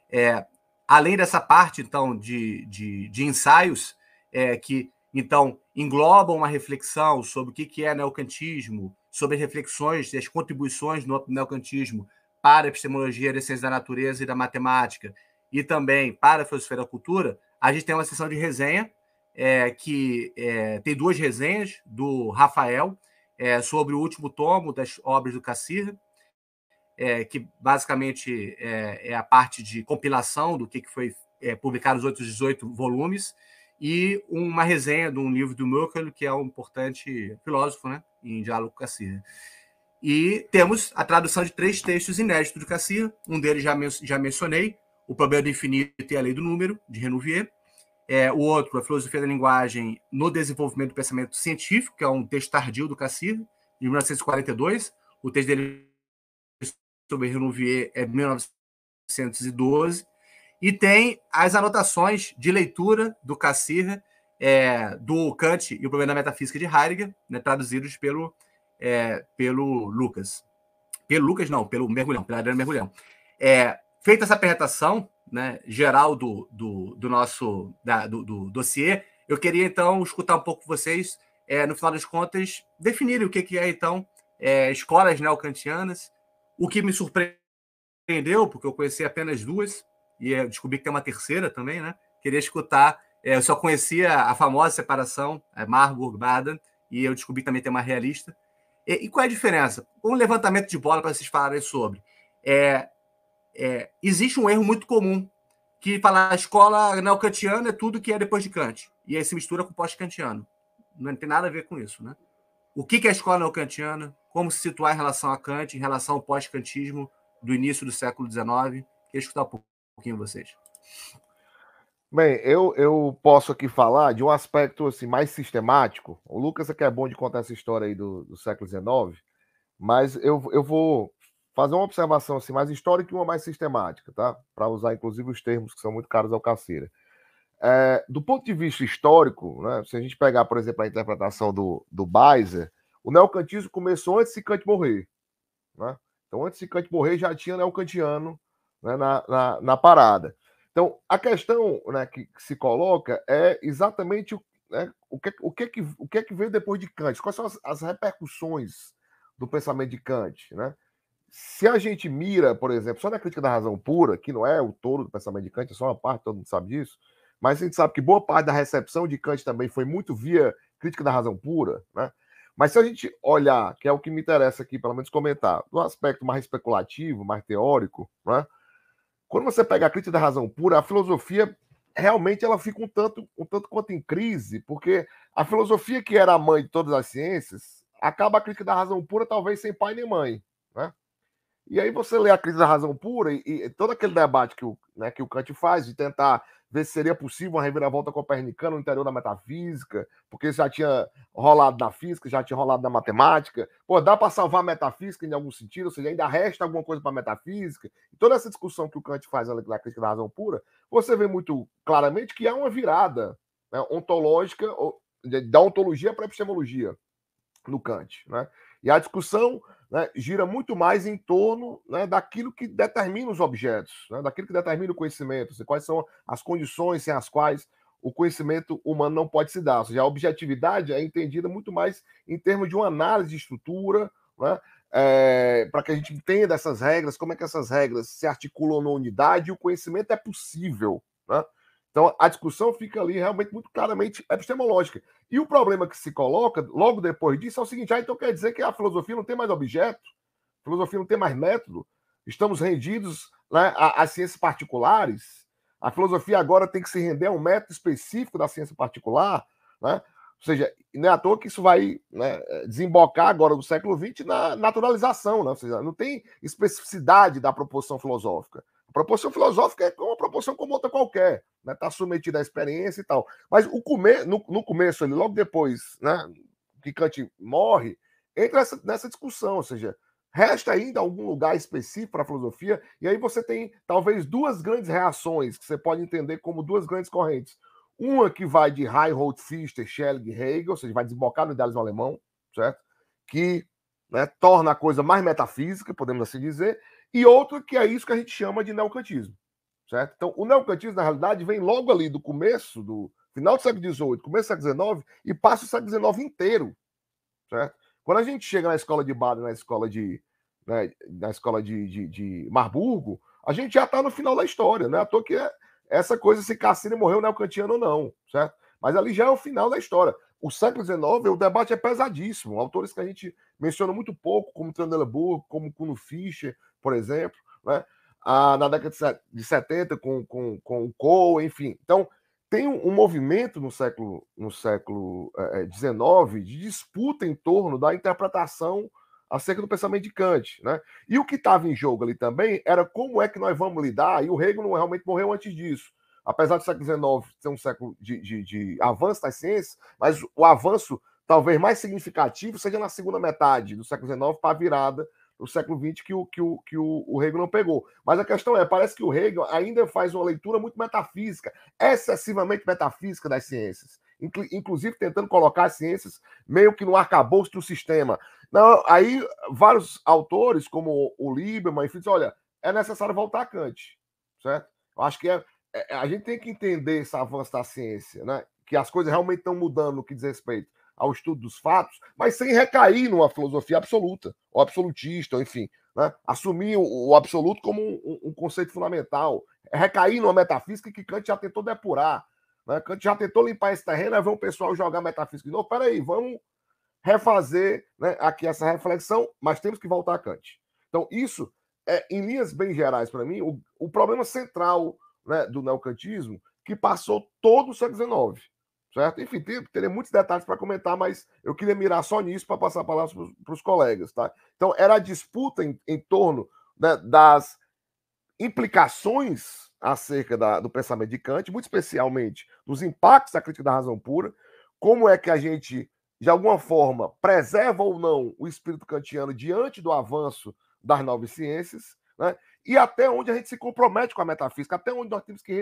É, além dessa parte, então, de, de, de ensaios, é, que então englobam uma reflexão sobre o que é neocantismo, sobre as reflexões e as contribuições no neocantismo para a epistemologia da ciência da natureza e da matemática, e também para a filosofia da cultura, a gente tem uma sessão de resenha, é, que é, tem duas resenhas do Rafael é, sobre o último tomo das obras do Cassir, é, que basicamente é, é, a parte de compilação do que, que foi é, publicado nos outros 18 volumes, e uma resenha de um livro do Merkel, que é um importante filósofo né, em diálogo com Cassir. E temos a tradução de três textos inéditos do Cassir. Um deles já, men já mencionei, O Problema do Infinito e a Lei do Número, de Renouvier. É, o outro, A Filosofia da Linguagem no Desenvolvimento do Pensamento Científico, que é um texto tardio do Cassir, de 1942. O texto dele sobre Renouvier é de 1912. E tem as anotações de leitura do Cassir, é, do Kant e o Problema da Metafísica de Heidegger, né, traduzidos pelo é, pelo Lucas. Pelo Lucas, não, pelo Mergulhão, pelo Adriano Mergulhão. É, feita essa apresentação né, geral do, do, do nosso da, do, do, dossiê, eu queria então escutar um pouco vocês, é, no final das contas, definirem o que, que é então é, escolas neocantianas. O que me surpreende surpreendeu, porque eu conheci apenas duas, e eu descobri que tem uma terceira também, né? Queria escutar. É, eu só conhecia a famosa separação, é Marburg Baden, e eu descobri que também tem uma realista. E, e qual é a diferença? Um levantamento de bola para vocês falarem sobre. É, é, existe um erro muito comum que fala a escola neocantiana é tudo que é depois de Kant. E aí se mistura com o pós-kantiano. Não tem nada a ver com isso, né? O que é a escola neocantiana? Como se situar em relação a Kant, em relação ao pós-kantismo do início do século XIX? Queria escutar um pouquinho vocês. Bem, eu, eu posso aqui falar de um aspecto assim, mais sistemático. O Lucas é que é bom de contar essa história aí do, do século XIX, mas eu, eu vou fazer uma observação assim, mais histórica e uma mais sistemática, tá? Para usar inclusive os termos que são muito caros ao Caceira. É, do ponto de vista histórico, né, se a gente pegar, por exemplo, a interpretação do, do Beiser, o neocantismo começou antes de Kant morrer. Né? Então, antes de Kant morrer, já tinha neocantiano né, na, na, na, parada. Então, a questão né, que, que, se coloca é exatamente o, né, o, que, o, que, o que é que veio depois de Kant, quais são as, as repercussões do pensamento de Kant. Né? Se a gente mira, por exemplo, só na crítica da razão pura, que não é o todo do pensamento de Kant, é só uma parte, todo mundo sabe disso, mas a gente sabe que boa parte da recepção de Kant também foi muito via crítica da razão pura, né? Mas se a gente olhar, que é o que me interessa aqui, pelo menos comentar, do aspecto mais especulativo, mais teórico, né? Quando você pega a crítica da razão pura, a filosofia realmente ela fica um tanto, um tanto quanto em crise, porque a filosofia que era a mãe de todas as ciências acaba a crítica da razão pura talvez sem pai nem mãe? E aí você lê a crítica da razão pura e, e todo aquele debate que o, né, que o Kant faz de tentar ver se seria possível uma reviravolta copernicana no interior da metafísica, porque já tinha rolado na física, já tinha rolado na matemática. Pô, dá para salvar a metafísica em algum sentido, ou seja, ainda resta alguma coisa para a metafísica. E toda essa discussão que o Kant faz na crítica da razão pura, você vê muito claramente que há uma virada né, ontológica, da ontologia para a epistemologia no Kant. Né? E a discussão né, gira muito mais em torno né, daquilo que determina os objetos, né, daquilo que determina o conhecimento, seja, quais são as condições sem as quais o conhecimento humano não pode se dar. Ou seja, a objetividade é entendida muito mais em termos de uma análise de estrutura, né, é, para que a gente entenda essas regras, como é que essas regras se articulam na unidade e o conhecimento é possível. Né? Então, a discussão fica ali realmente muito claramente epistemológica. E o problema que se coloca logo depois disso é o seguinte: ah, então quer dizer que a filosofia não tem mais objeto, a filosofia não tem mais método, estamos rendidos né, às ciências particulares, a filosofia agora tem que se render a um método específico da ciência particular, né? Ou seja, não é à toa que isso vai né, desembocar agora no século XX na naturalização, né? ou seja, não tem especificidade da proposição filosófica. Proporção filosófica é uma proporção como outra qualquer, né? Está submetida à experiência e tal. Mas o come... no, no começo, ali, logo depois né, que Kant morre, entra essa, nessa discussão, ou seja, resta ainda algum lugar específico para a filosofia, e aí você tem talvez duas grandes reações que você pode entender como duas grandes correntes. Uma que vai de Reinhold Fichte, Schelling Hegel, ou seja, vai desbocar no idealismo alemão, certo? Que né, torna a coisa mais metafísica, podemos assim dizer, e outro que é isso que a gente chama de neocantismo. Certo? Então, o neocantismo, na realidade, vem logo ali do começo, do final do século XVIII, começo do século XIX, e passa o século XIX inteiro. Certo? Quando a gente chega na escola de Baden, na escola de, né, na escola de, de, de, Marburgo, a gente já está no final da história, né? À toa que é essa coisa se Cassini morreu neocantiano ou não, certo? Mas ali já é o final da história. O século XIX, o debate é pesadíssimo. Autores que a gente menciona muito pouco, como Trandelaburg, como Kuno Fischer, por exemplo, né? Ah, na década de 70 com, com, com o Cole, enfim. Então, tem um, movimento no século no século XIX é, de disputa em torno da interpretação acerca do pensamento de Kant, né? E o que estava em jogo ali também era como é que nós vamos lidar, e o Hegel realmente morreu antes disso. Apesar do século XIX ser um século de, de, de avanço das ciências, mas o avanço talvez mais significativo seja na segunda metade do século XIX para a virada no século XX que o, que, o, que o, o Hegel não pegou. Mas a questão é, parece que o Hegel ainda faz uma leitura muito metafísica, excessivamente metafísica das ciências, inclusive tentando colocar as ciências meio que no arcabouço do sistema. Não, aí vários autores, como o Lieberman, enfim, dizem, olha, é necessário voltar a Kant, certo? Eu acho que é, é, a gente tem que entender esse avanço da ciência, né? que as coisas realmente estão mudando no que diz respeito ao estudo dos fatos, mas sem recair numa filosofia absoluta, ou absolutista, ou enfim, né? assumir o, absoluto como um, um, conceito fundamental, recair numa metafísica que Kant já tentou depurar. Né? Kant já tentou limpar esse terreno, aí ver o pessoal jogar metafísica novo. Peraí, vamos refazer né, aqui essa reflexão, mas temos que voltar a Kant. Então, isso é, em linhas bem gerais, para mim, o, o, problema central né, do neocantismo que passou todo o século XIX. Certo? Enfim, teria muitos detalhes para comentar, mas eu queria mirar só nisso para passar a palavra para os colegas. Tá? Então, era a disputa em, em torno né, das implicações acerca da, do pensamento de Kant, muito especialmente dos impactos da crítica da razão pura, como é que a gente, de alguma forma, preserva ou não o espírito kantiano diante do avanço das novas ciências, né? e até onde a gente se compromete com a metafísica, até onde nós temos que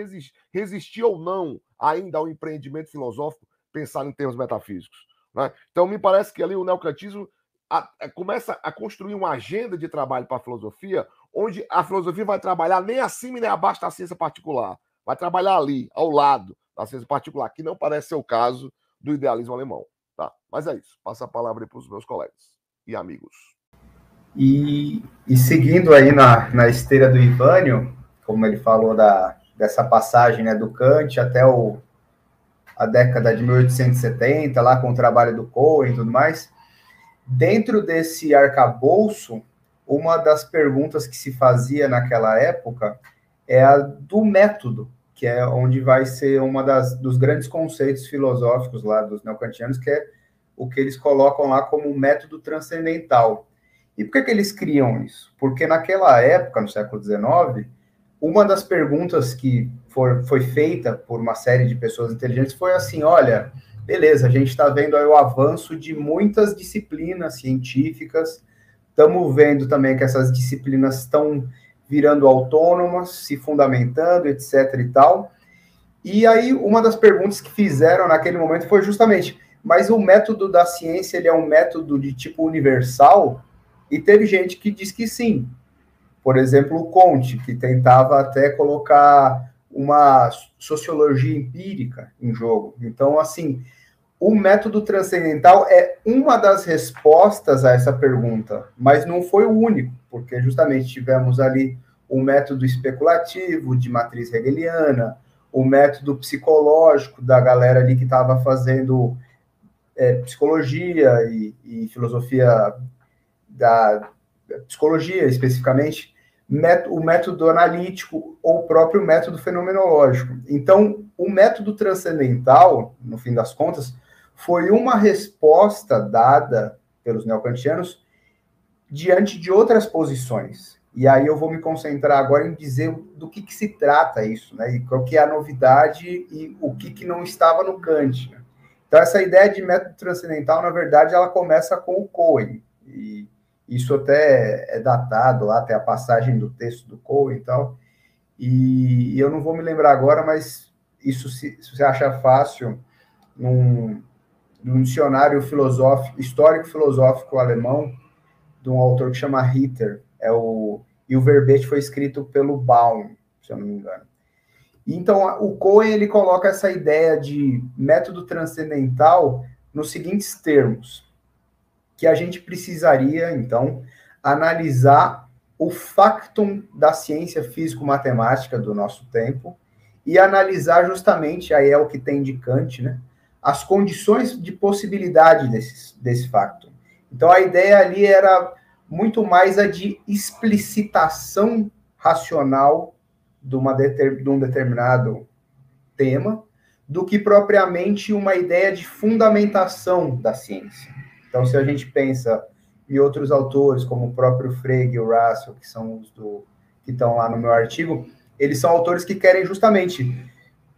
resistir, ou não ainda ao empreendimento filosófico pensar em termos metafísicos. Né? Então, me parece que ali o neocantismo a, começa a construir uma agenda de trabalho para a filosofia, onde a filosofia vai trabalhar nem acima nem abaixo da ciência particular, vai trabalhar ali, ao lado da ciência particular, que não parece ser o caso do idealismo alemão. Tá? Mas é isso. Passa a palavra para os meus colegas e amigos. E, e seguindo aí na, na esteira do Ivânio, como ele falou da, dessa passagem né, do Kant até o, a década de 1870, lá com o trabalho do Cohen e tudo mais, dentro desse arcabouço, uma das perguntas que se fazia naquela época é a do método, que é onde vai ser uma das dos grandes conceitos filosóficos lá dos neocantianos, que é o que eles colocam lá como método transcendental. E por que, que eles criam isso? Porque naquela época, no século XIX, uma das perguntas que for, foi feita por uma série de pessoas inteligentes foi assim: olha, beleza, a gente está vendo aí o avanço de muitas disciplinas científicas, estamos vendo também que essas disciplinas estão virando autônomas, se fundamentando, etc. e tal. E aí, uma das perguntas que fizeram naquele momento foi justamente: mas o método da ciência ele é um método de tipo universal? E teve gente que diz que sim. Por exemplo, o Conte, que tentava até colocar uma sociologia empírica em jogo. Então, assim, o método transcendental é uma das respostas a essa pergunta, mas não foi o único, porque justamente tivemos ali o método especulativo de matriz hegeliana, o método psicológico da galera ali que estava fazendo é, psicologia e, e, filosofia da psicologia especificamente, o método analítico ou o próprio método fenomenológico. Então, o método transcendental, no fim das contas, foi uma resposta dada pelos neocantianos diante de outras posições. E aí eu vou me concentrar agora em dizer do que, que se trata isso, né? E qual que é a novidade e o que, que não estava no Kant. Né? Então, essa ideia de método transcendental, na verdade, ela começa com o Cohen. E isso até é datado lá, até a passagem do texto do Cohen e tal. E, eu não vou me lembrar agora, mas isso se, se você acha fácil num, num dicionário filosófico, histórico-filosófico alemão, de um autor que chama Ritter. É o, e o verbete foi escrito pelo Baum, se eu não me engano. Então, o Cohen ele coloca essa ideia de método transcendental nos seguintes termos que a gente precisaria, então, analisar o factum da ciência físico-matemática do nosso tempo e analisar justamente, aí é o que tem de Kant, né, as condições de possibilidade desse, desse factum. Então, a ideia ali era muito mais a de explicitação racional de, uma deter, de um determinado tema do que propriamente uma ideia de fundamentação da ciência. Então, se a gente pensa em outros autores, como o próprio Frege e o Russell, que são os do, que estão lá no meu artigo, eles são autores que querem justamente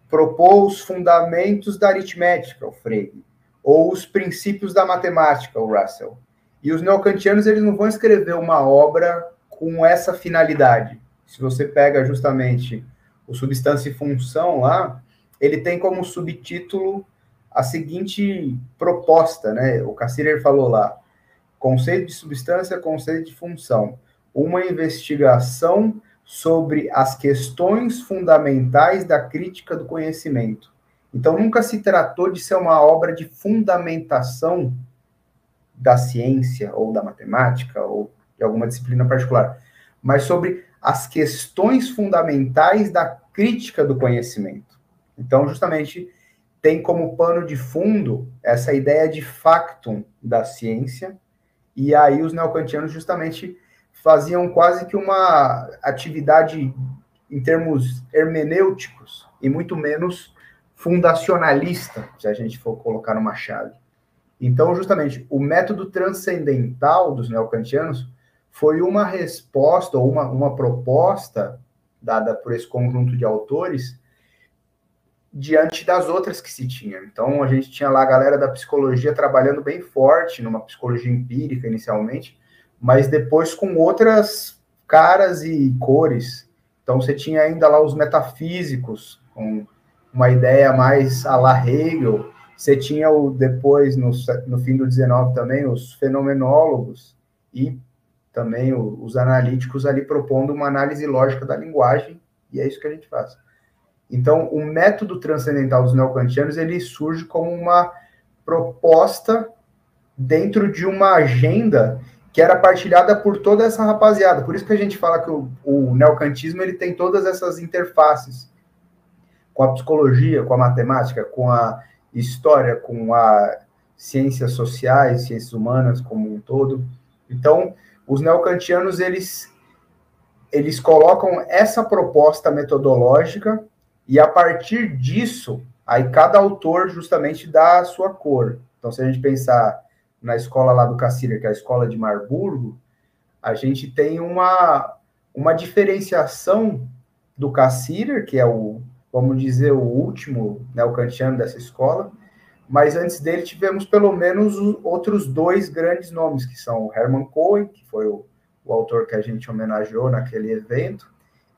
propor os fundamentos da aritmética, o Frege, ou os princípios da matemática, o Russell. E os neocantianos, eles não vão escrever uma obra com essa finalidade. Se você pega justamente o Substância e Função lá, ele tem como subtítulo a seguinte proposta, né? O Cassirer falou lá: conceito de substância, conceito de função. Uma investigação sobre as questões fundamentais da crítica do conhecimento. Então, nunca se tratou de ser uma obra de fundamentação da ciência ou da matemática ou de alguma disciplina particular, mas sobre as questões fundamentais da crítica do conhecimento. Então, justamente, tem como pano de fundo essa ideia de factum da ciência, e aí os neocantianos justamente faziam quase que uma atividade em termos hermenêuticos e muito menos fundacionalista, se a gente for colocar numa chave. Então, justamente, o método transcendental dos neocantianos foi uma resposta ou uma, uma proposta dada por esse conjunto de autores diante das outras que se tinha. Então, a gente tinha lá a galera da psicologia trabalhando bem forte, numa psicologia empírica inicialmente, mas depois com outras caras e cores. Então, você tinha ainda lá os metafísicos, com uma ideia mais a la Hegel. Você tinha o, depois, no, no fim do 19 também, os fenomenólogos e também os analíticos ali propondo uma análise lógica da linguagem, e é isso que a gente faz. Então, o método transcendental dos neocantianos, ele surge como uma proposta dentro de uma agenda que era partilhada por toda essa rapaziada. Por isso que a gente fala que o, o neocantismo ele tem todas essas interfaces com a psicologia, com a matemática, com a história, com a ciências sociais, ciências humanas como um todo. Então, os neocantianos eles eles colocam essa proposta metodológica e a partir disso, aí cada autor justamente dá a sua cor. Então, se a gente pensar na escola lá do Cassiner, que é a escola de Marburgo, a gente tem uma, uma diferenciação do Cassiner, que é o, vamos dizer, o último neocantiano dessa escola, mas antes dele tivemos pelo menos outros dois grandes nomes, que são o Hermann Cohen, que foi o, o autor que a gente homenageou naquele evento,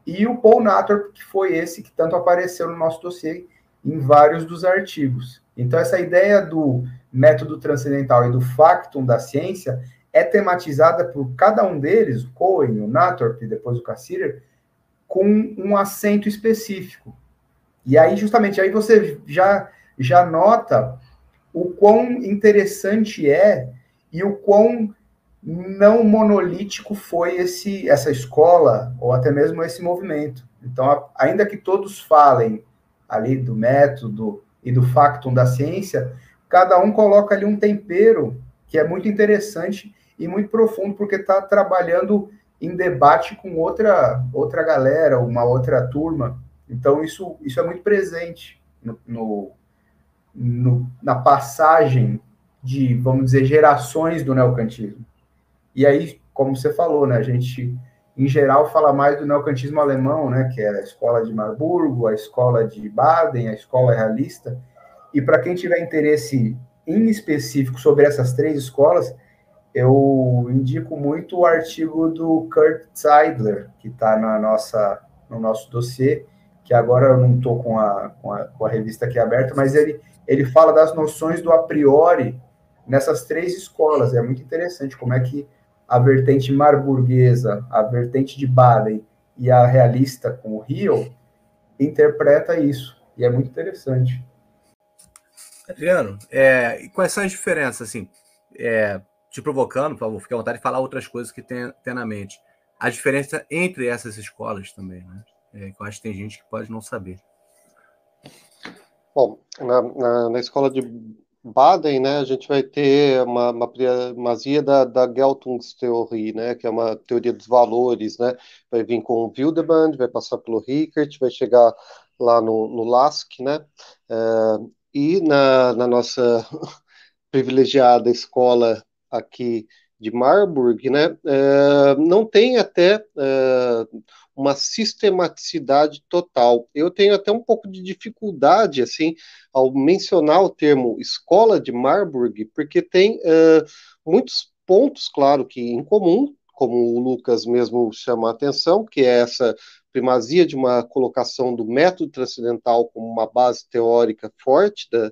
e o Paul Nator, que foi esse que tanto apareceu no nosso dossiê em vários dos artigos. Então, essa ideia do método transcendental e do factum da ciência é tematizada por cada um deles, o Cohen, o Nathorp e depois o Cassirer, com um acento específico. E aí, justamente, aí você já, já nota o quão interessante é e o quão não monolítico foi esse essa escola ou até mesmo esse movimento. Então, ainda que todos falem ali do método e do factum da ciência, cada um coloca ali um tempero que é muito interessante e muito profundo porque está trabalhando em debate com outra outra galera, uma outra turma. Então isso isso é muito presente no, no, no na passagem de vamos dizer gerações do neocantismo. E aí, como você falou, né, a gente, em geral, fala mais do neocantismo alemão, né, que é a escola de Marburgo, a escola de Baden, a escola realista. E para quem tiver interesse em específico sobre essas três escolas, eu indico muito o artigo do Kurt Zeidler, que está na nossa, no nosso dossiê, que agora eu não estou com a, com, a, com a revista aqui aberta, mas ele, ele fala das noções do a priori nessas três escolas. É muito interessante como é que a vertente marburguesa, a vertente de Baden e a realista com o Rio, interpreta isso. E é muito interessante. Adriano, é, e quais são as diferenças, assim, é, te provocando, por favor, fique à vontade de falar outras coisas que tem, tem na mente. A diferença entre essas escolas também, né? É, eu acho que tem gente que pode não saber. Bom, na, na, na escola de Baden, né, a gente vai ter uma, uma primazia da, da Geltungstheorie, né, que é uma teoria dos valores, né, vai vir com o Wildeband, vai passar pelo Rickert, vai chegar lá no, no Lask, né, uh, e na, na nossa privilegiada escola aqui de Marburg, né, uh, não tem até uh, uma sistematicidade total. Eu tenho até um pouco de dificuldade, assim, ao mencionar o termo escola de Marburg, porque tem uh, muitos pontos, claro, que em comum, como o Lucas mesmo chama a atenção, que é essa primazia de uma colocação do método transcendental como uma base teórica forte da,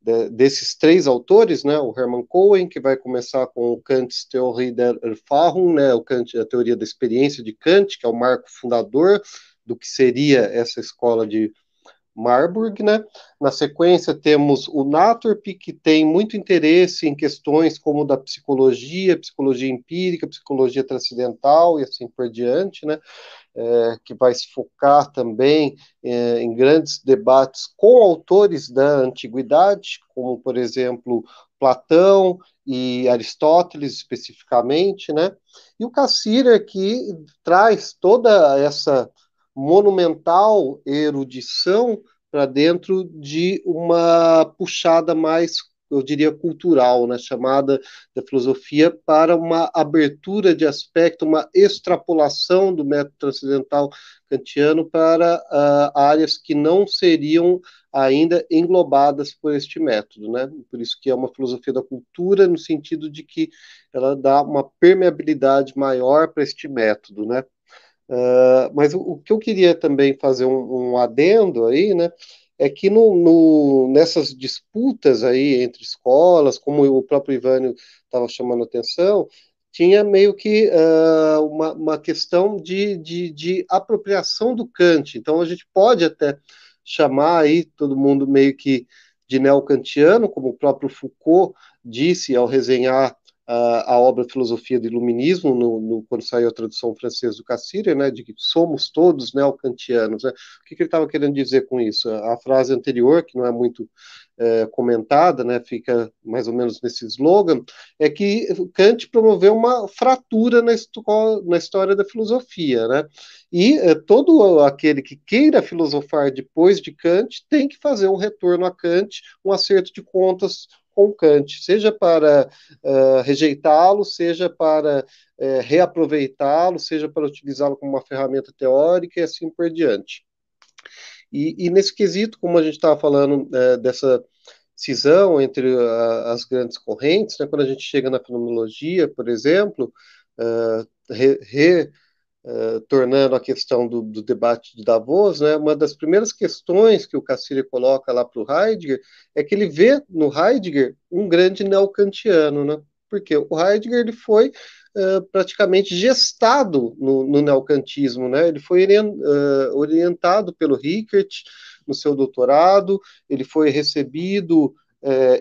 de, desses três autores, né, o Hermann Cohen, que vai começar com o Kant's Theorie der Erfahrung, né, o Kant, a teoria da experiência de Kant, que é o marco fundador do que seria essa escola de Marburg, né? Na sequência temos o Naturp, que tem muito interesse em questões como da psicologia, psicologia empírica, psicologia transcendental e assim por diante, né? É, que vai se focar também é, em grandes debates com autores da antiguidade, como por exemplo Platão e Aristóteles especificamente, né? E o Cassirer que traz toda essa monumental erudição para dentro de uma puxada mais, eu diria, cultural, né, chamada da filosofia, para uma abertura de aspecto, uma extrapolação do método transcendental kantiano para uh, áreas que não seriam ainda englobadas por este método, né? Por isso que é uma filosofia da cultura no sentido de que ela dá uma permeabilidade maior para este método, né? Uh, mas o, o, que eu queria também fazer um, um adendo aí, né, é que no, no, nessas disputas aí entre escolas, como o próprio Ivânio estava chamando atenção, tinha meio que uh, uma, uma, questão de, de, de, apropriação do Kant. Então a gente pode até chamar aí todo mundo meio que de neocantiano, como o próprio Foucault disse ao resenhar a, a obra Filosofia do Iluminismo, no, no, quando saiu a tradução francesa do Cassirer, né, de que somos todos neocantianos. Né? O que, que ele estava querendo dizer com isso? A, a, frase anterior, que não é muito é, comentada, né, fica mais ou menos nesse slogan, é que Kant promoveu uma fratura na, na história da filosofia. Né? E é, todo aquele que queira filosofar depois de Kant tem que fazer um retorno a Kant, um acerto de contas com Kant, seja para uh, rejeitá-lo, seja para uh, reaproveitá-lo, seja para utilizá-lo como uma ferramenta teórica e assim por diante. E, e nesse quesito, como a gente estava falando uh, dessa cisão entre as grandes correntes, né, quando a gente chega na fenomenologia, por exemplo, re, re Uh, tornando a questão do, do, debate de Davos, né, uma das primeiras questões que o Cassirer coloca lá para o Heidegger é que ele vê no Heidegger um grande neocantiano, né, porque o Heidegger ele foi uh, praticamente gestado no, no neocantismo, né, ele foi uh, orientado pelo Rickert no seu doutorado, ele foi recebido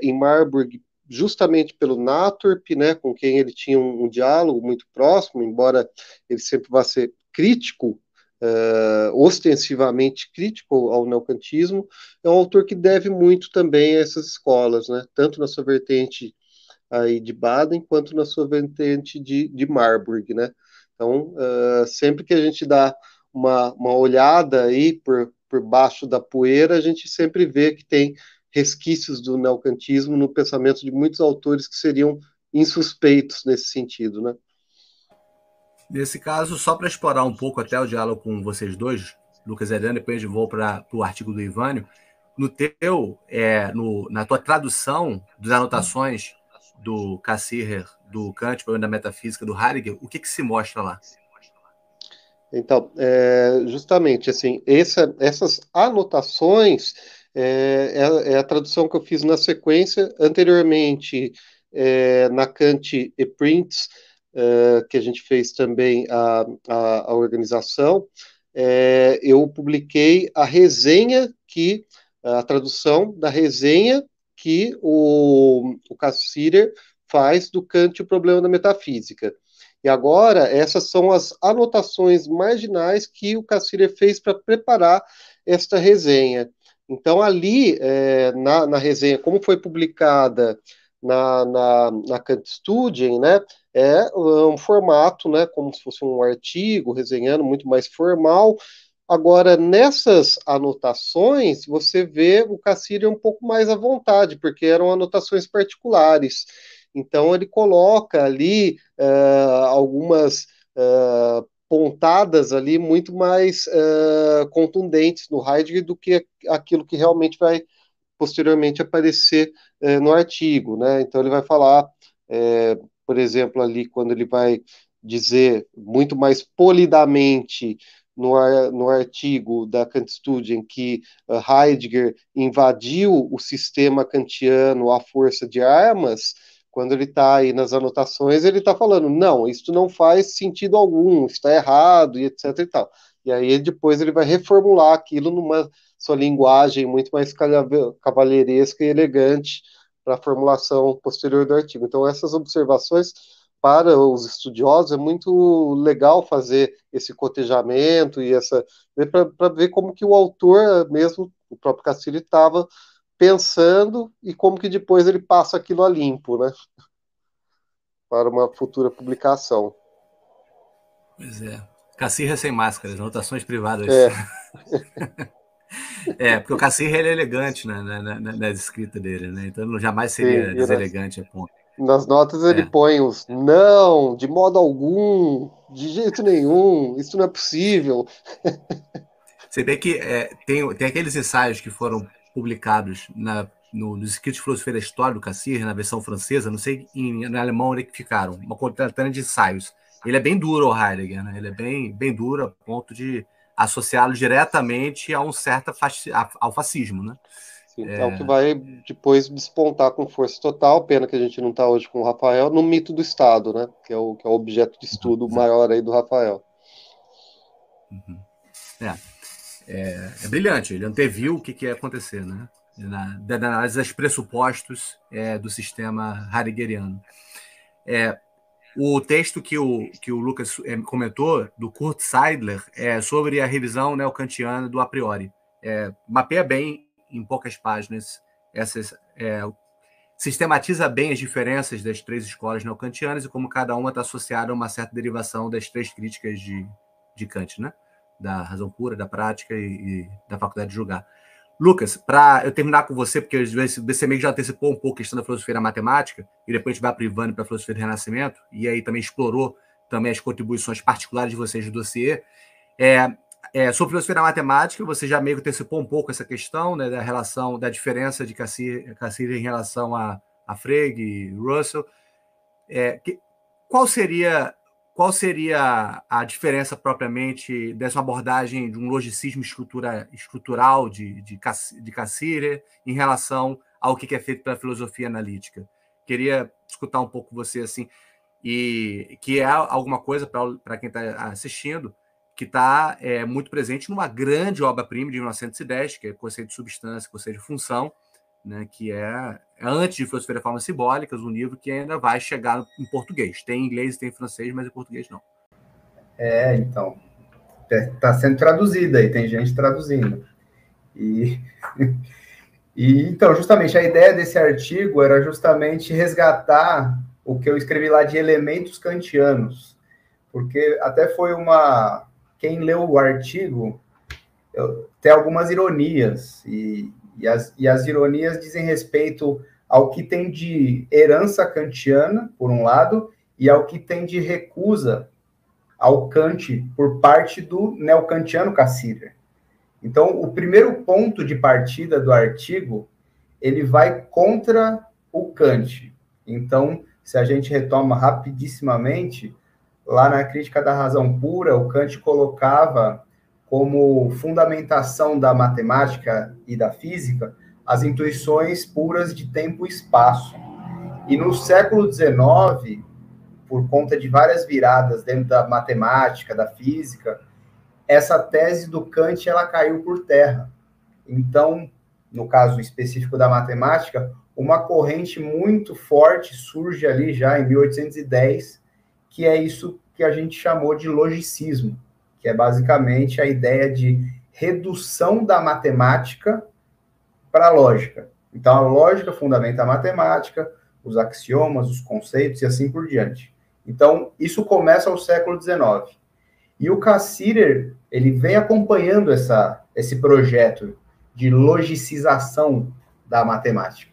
em Marburg justamente pelo Naturp, né, com quem ele tinha um, um, diálogo muito próximo, embora ele sempre vá ser crítico, uh, ostensivamente crítico ao neocantismo, é um autor que deve muito também a essas escolas, né, tanto na sua vertente aí de Baden, quanto na sua vertente de, de Marburg, né. Então, uh, sempre que a gente dá uma, uma olhada aí por, por baixo da poeira, a gente sempre vê que tem resquícios do neocantismo no pensamento de muitos autores que seriam insuspeitos nesse sentido, né? Nesse caso, só para explorar um pouco até o diálogo com vocês dois, Lucas e Adriano, depois vou para o artigo do Ivânio, no teu, é, no, na tua tradução das anotações do Cassirer, do Kant, da metafísica do Heidegger, o que, que se mostra lá? Então, é, justamente assim, essa, essas anotações é, é, é, a tradução que eu fiz na sequência. Anteriormente, é, na Kant e Prints, é, que a gente fez também a, a, a organização, é, eu publiquei a resenha que, a tradução da resenha que o, o Cassirer faz do Kant e o problema da metafísica. E agora, essas são as anotações marginais que o Cassirer fez para preparar esta resenha. Então, ali, é, na, na, resenha, como foi publicada na, na, na Kant Studien, né, é um formato, né, como se fosse um artigo, resenhando, muito mais formal. Agora, nessas anotações, você vê o Cassiri um pouco mais à vontade, porque eram anotações particulares. Então, ele coloca ali uh, algumas uh, pontadas ali muito mais uh, contundentes no Heidegger do que aquilo que realmente vai posteriormente aparecer uh, no artigo, né? Então ele vai falar, uh, por exemplo, ali quando ele vai dizer muito mais polidamente no, no artigo da Kant Studien que Heidegger invadiu o sistema kantiano à força de armas, quando ele está aí nas anotações, ele está falando, não, isso não faz sentido algum, está errado, e etc e tal. E aí depois ele vai reformular aquilo numa sua linguagem muito mais cavalheiresca e elegante para a formulação posterior do artigo. Então essas observações para os estudiosos é muito legal fazer esse cotejamento e essa para ver como que o autor mesmo o próprio Cassini estava pensando e como que depois ele passa aquilo a limpo, né? Para uma futura publicação. Pois é. Cacirra sem máscaras, anotações privadas. É, é porque o Cacirra ele é elegante né, na, na, na, escrita dele, né? Então jamais seria Sim, deselegante a ponto. Nas notas ele é. põe os não, de modo algum, de jeito nenhum, isso não é possível. Você vê que é, tem, tem aqueles ensaios que foram publicados na, no, nos escritos de filosofia da história do Cassir, na versão francesa, não sei em, em alemão onde é que ficaram, uma coletânea de ensaios. Ele é bem duro, o Heidegger, né? ele é bem, bem duro a ponto de associá-lo diretamente a um certo fasc... ao fascismo. Né? Sim, é... é o que vai depois despontar com força total, pena que a gente não está hoje com o Rafael, no mito do Estado, né? que, é o, que é o objeto de estudo uhum, maior aí do Rafael. Uhum. É é, é brilhante. Ele anteviu o que, que ia acontecer, né? Na, da análise dos pressupostos é, do sistema heideggeriano. É, o texto que o, que o Lucas é, comentou, do Kurt Seidler, é sobre a revisão neocantiana do a priori. É, mapeia bem, em poucas páginas, essas, é, sistematiza bem as diferenças das três escolas neocantianas e como cada uma está associada a uma certa derivação das três críticas de, de Kant, né? Da razão pura, da prática e, e da faculdade de julgar. Lucas, para eu terminar com você, porque você meio que já antecipou um pouco a questão da filosofia da matemática, e depois a gente vai para Ivane para a filosofia do Renascimento, e aí também explorou também as contribuições particulares de vocês do dossiê. É, é, sobre filosofia da matemática, você já meio que antecipou um pouco essa questão né, da relação, da diferença de Cassir em relação a, a Frege e Russell. É, que, qual seria qual seria a diferença propriamente dessa abordagem de um logicismo estrutura, estrutural de, de, de Cassirer em relação ao que é feito pela filosofia analítica? Queria escutar um pouco você assim, e que é alguma coisa para quem está assistindo que está é, muito presente numa grande obra-prima de 1910, que é Conceito de Substância, Conceito de Função, né, que é, antes de Filosofia da Formas Simbólicas, um livro que ainda vai chegar em português. Tem em inglês e tem em francês, mas em português não. É, então. Está sendo traduzido aí, tem gente traduzindo. E, e então, justamente, a ideia desse artigo era justamente resgatar o que eu escrevi lá de elementos kantianos, porque até foi uma. Quem leu o artigo eu, tem algumas ironias, e, e as, e as ironias dizem respeito ao que tem de herança kantiana, por um lado, e ao que tem de recusa ao Kant por parte do neocantiano Cassirer. Então, o primeiro ponto de partida do artigo, ele vai contra o Kant. Então, se a gente retoma rapidissimamente, lá na crítica da razão pura, o Kant colocava como fundamentação da matemática e da física as intuições puras de tempo e espaço. E no século XIX, por conta de várias viradas dentro da matemática, da física, essa tese do Kant ela caiu por terra. Então, no caso específico da matemática, uma corrente muito forte surge ali já em 1810, que é isso que a gente chamou de logicismo que é basicamente a ideia de redução da matemática para a lógica. Então, a lógica fundamenta a matemática, os axiomas, os conceitos e assim por diante. Então, isso começa ao século XIX. E o Cassirer, ele vem acompanhando essa, esse projeto de logicização da matemática.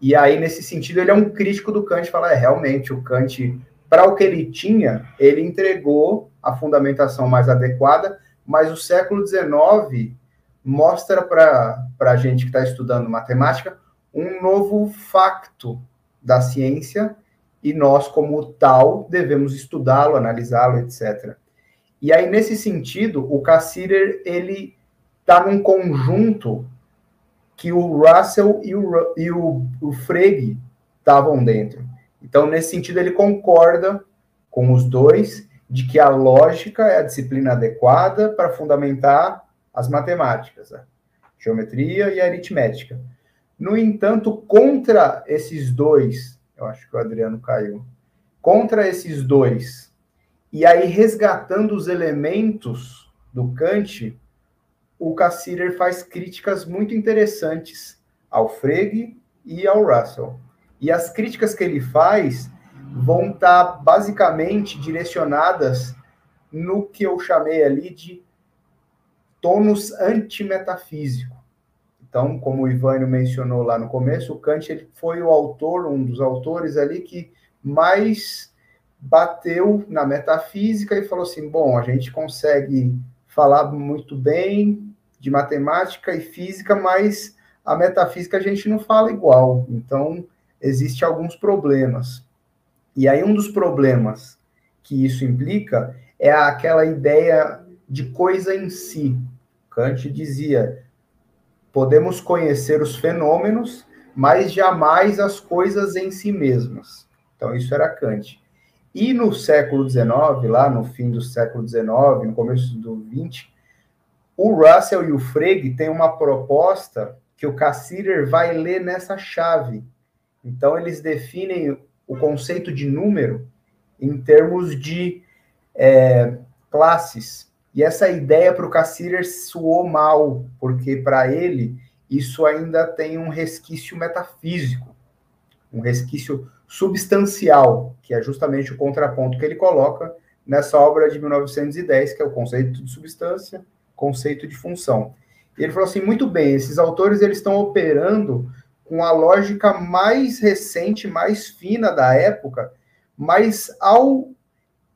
E aí, nesse sentido, ele é um crítico do Kant, fala, é, realmente, o Kant para o que ele tinha, ele entregou a fundamentação mais adequada, mas o século XIX mostra para a gente que está estudando matemática um novo facto da ciência e nós, como tal, devemos estudá-lo, analisá-lo, etc. E aí, nesse sentido, o Cassirer, ele está num conjunto que o Russell e o, e o, o Frege estavam dentro. Então, nesse sentido, ele concorda com os dois de que a lógica é a disciplina adequada para fundamentar as matemáticas, a geometria e a aritmética. No entanto, contra esses dois, eu acho que o Adriano caiu, contra esses dois, e aí resgatando os elementos do Kant, o Cassirer faz críticas muito interessantes ao Frege e ao Russell. E as críticas que ele faz vão estar tá basicamente direcionadas no que eu chamei ali de tônus antimetafísico. Então, como o Ivânio mencionou lá no começo, o Kant ele foi o autor, um dos autores ali que mais bateu na metafísica e falou assim: bom, a gente consegue falar muito bem de matemática e física, mas a metafísica a gente não fala igual. Então, existe alguns problemas. E aí um dos problemas que isso implica é aquela ideia de coisa em si. Kant dizia: podemos conhecer os fenômenos, mas jamais as coisas em si mesmas. Então, isso era Kant. E no século XIX, lá no fim do século XIX, no começo do XX, o Russell e o Frege têm uma proposta que o Cassirer vai ler nessa chave. Então, eles definem o conceito de número em termos de é, classes. E essa ideia para o Cassirer soou mal, porque para ele isso ainda tem um resquício metafísico, um resquício substancial, que é justamente o contraponto que ele coloca nessa obra de 1910, que é o conceito de substância, conceito de função. E ele falou assim, muito bem, esses autores eles estão operando com a lógica mais recente, mais fina da época, mas ao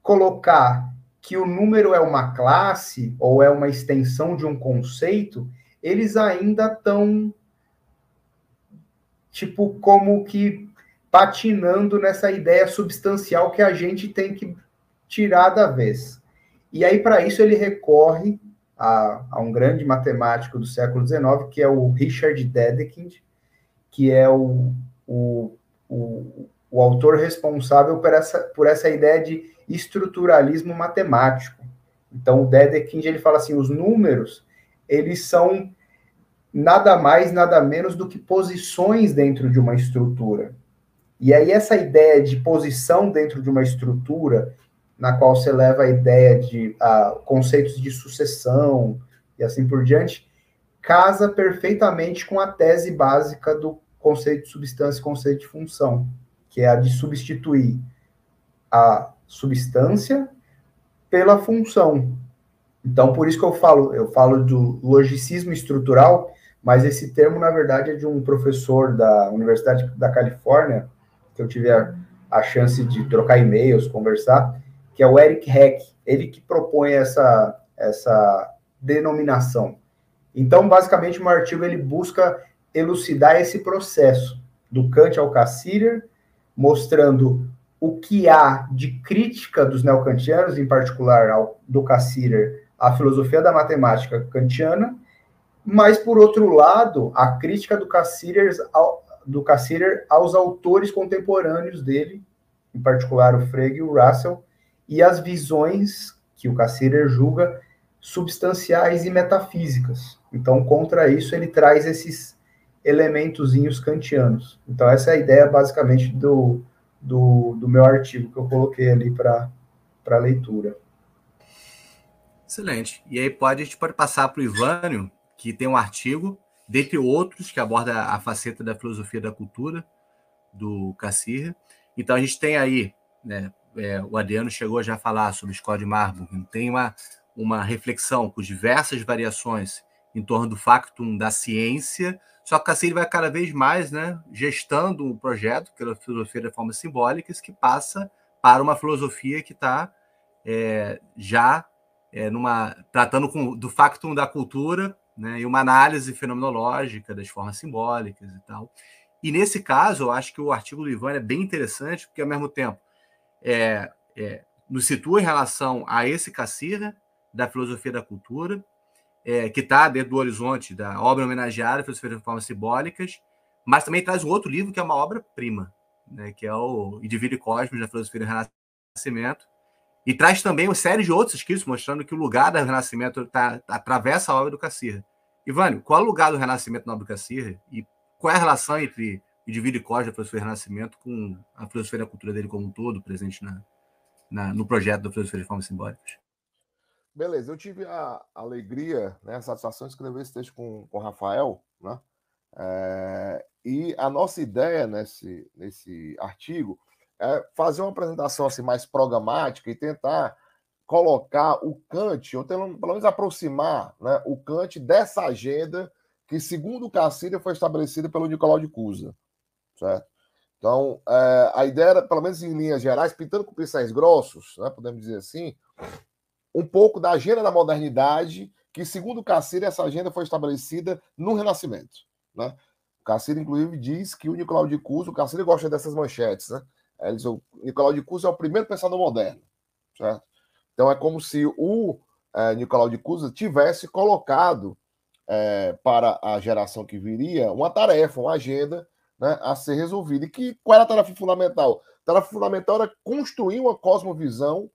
colocar que o número é uma classe ou é uma extensão de um conceito, eles ainda estão tipo como que patinando nessa ideia substancial que a gente tem que tirar da vez. E aí para isso ele recorre a, a, um grande matemático do século XIX, que é o Richard Dedekind, que é o, o, o, o autor responsável por essa, por essa ideia de estruturalismo matemático. Então, o Dedekind ele fala assim, os números, eles são nada mais, nada menos do que posições dentro de uma estrutura. E aí essa ideia de posição dentro de uma estrutura, na qual você leva a ideia de uh, conceitos de sucessão e assim por diante, casa perfeitamente com a tese básica do conceito de substância e conceito de função, que é a de substituir a substância pela função. Então, por isso que eu falo, eu falo do logicismo estrutural, mas esse termo, na verdade, é de um professor da Universidade da Califórnia, que eu tive a, a chance de trocar e-mails, conversar, que é o Eric Heck, ele que propõe essa, essa denominação. Então, basicamente, o artigo ele busca elucidar esse processo do Kant ao Cassirer, mostrando o que há de crítica dos neocantianos, em particular ao, do Cassirer, à filosofia da matemática kantiana, mas, por outro lado, a crítica do Cassirer, ao, do Cassirer aos autores contemporâneos dele, em particular o Frege e o Russell, e as visões que o Cassirer julga substanciais e metafísicas. Então, contra isso, ele traz esses elementozinhos kantianos. Então, essa é a ideia, basicamente, do, do, do meu artigo que eu coloquei ali para leitura. Excelente. E aí pode, a gente pode passar para o Ivânio, que tem um artigo, dentre outros, que aborda a faceta da filosofia da cultura do Cassir. Então, a gente tem aí, né, é, o Adriano chegou já a falar sobre Scott Marburg, tem uma, uma reflexão com diversas variações em torno do factum da ciência, só que ele vai cada vez mais né, gestando um projeto, que é a filosofia de formas simbólicas, que passa para uma filosofia que está é, já é, numa, tratando com, do factum da cultura né, e uma análise fenomenológica das formas simbólicas e tal. E nesse caso, eu acho que o artigo do Ivan é bem interessante, porque ao mesmo tempo é, é, nos situa em relação a esse Cassira, da filosofia da cultura, é, que está dentro do horizonte da obra homenageada, Filosofia de Formas Simbólicas, mas também traz um outro livro que é uma obra-prima, né, que é o Indivíduo e Cosmos da Filosofia do Renascimento, e traz também uma série de outros escritos mostrando que o lugar do Renascimento tá, atravessa a obra do Cassir. Ivânio, qual é o lugar do Renascimento na obra do Cassir e qual é a relação entre Indivíduo e Cosmos da Filosofia do Renascimento com a filosofia da cultura dele como um todo, presente na, na no projeto da Filosofia de Formas Simbólicas? Beleza, eu tive a alegria, né, a satisfação de escrever esse texto com o Rafael, né? É, e a nossa ideia nesse, nesse artigo é fazer uma apresentação assim, mais programática e tentar colocar o Kant, ou pelo menos aproximar né, o Kant dessa agenda que, segundo o Cassida, foi estabelecida pelo Nicolau de Cusa. Certo? Então, é, a ideia era, pelo menos em linhas gerais, pintando com pincéis grossos, né, podemos dizer assim, um pouco da agenda da modernidade, que, segundo o Cassida, essa agenda foi estabelecida no Renascimento. Né? O Cassida, inclusive, diz que o Nicolau de Cusa, o Cassida gosta dessas manchetes, né? Ele diz, o Nicolau de Cusa é o primeiro pensador moderno, certo? Então é como se o é, Nicolau de Cusa tivesse colocado é, para a geração que viria uma tarefa, uma agenda né, a ser resolvida. E que, qual era a tarefa fundamental? A tarefa fundamental era construir uma cosmovisão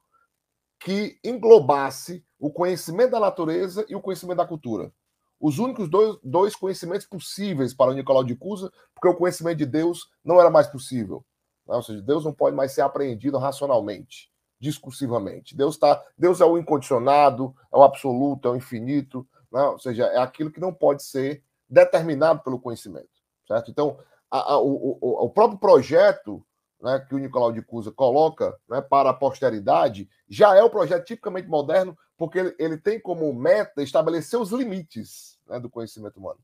que englobasse o conhecimento da natureza e o conhecimento da cultura. Os únicos dois, dois conhecimentos possíveis para o Nicolau de Cusa, porque o conhecimento de Deus não era mais possível. Ou seja, Deus não pode mais ser apreendido racionalmente, discursivamente. Deus tá, Deus é o incondicionado, é o absoluto, é o infinito, né? ou seja, é aquilo que não pode ser determinado pelo conhecimento, certo? Então, a, a, o, o, o, próprio projeto né, que o Nicolau de Cusa coloca né, para a posteridade já é o projeto tipicamente moderno, porque ele, ele tem como meta estabelecer os limites né, do conhecimento humano.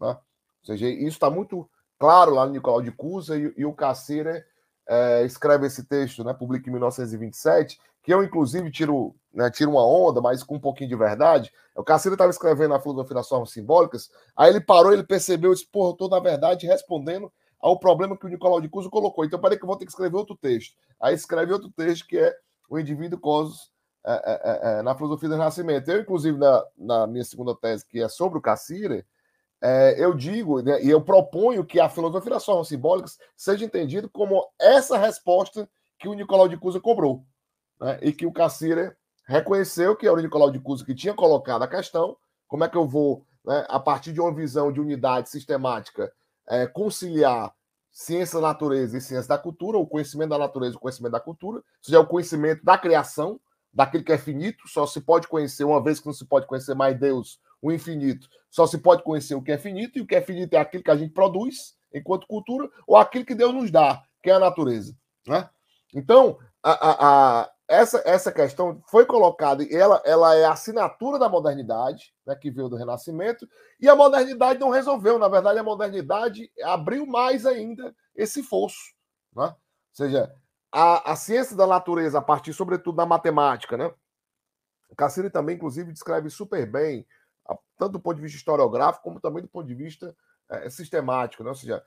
Né? Ou seja, isso está muito claro lá no Nicolau de Cusa e, e o Caceres é, escreve esse texto, né, publica em 1927, que eu, inclusive, tiro, né, tiro uma onda, mas com um pouquinho de verdade. O Cacilda estava escrevendo a filosofia das formas simbólicas, aí ele parou, ele percebeu, disse, porra, eu estou, na verdade, respondendo ao problema que o Nicolau de Cuso colocou. Então, parei que eu vou ter que escrever outro texto. Aí escreve outro texto, que é o indivíduo cosmos é, é, é, é, na filosofia do Renascimento. Eu, inclusive, na, na minha segunda tese, que é sobre o Cassire, é, eu digo né, e eu proponho que a filosofia das formas simbólicas seja entendida como essa resposta que o Nicolau de Cusa cobrou. Né, e que o Cassira reconheceu que era o Nicolau de Cusa que tinha colocado a questão: como é que eu vou, né, a partir de uma visão de unidade sistemática, é, conciliar ciência da natureza e ciência da cultura, o conhecimento da natureza e o conhecimento da cultura, ou seja, o conhecimento da criação, daquilo que é finito, só se pode conhecer uma vez que não se pode conhecer mais Deus, o infinito. Só se pode conhecer o que é finito, e o que é finito é aquilo que a gente produz enquanto cultura, ou aquilo que Deus nos dá, que é a natureza. Né? Então, a, a, a, essa, essa questão foi colocada, ela, ela é a assinatura da modernidade, né, que veio do Renascimento, e a modernidade não resolveu. Na verdade, a modernidade abriu mais ainda esse fosso. Né? Ou seja, a, a ciência da natureza, a partir, sobretudo, da matemática, né? Cassini também, inclusive, descreve super bem tanto do ponto de vista historiográfico, como também do ponto de vista é, sistemático. Né? Ou seja,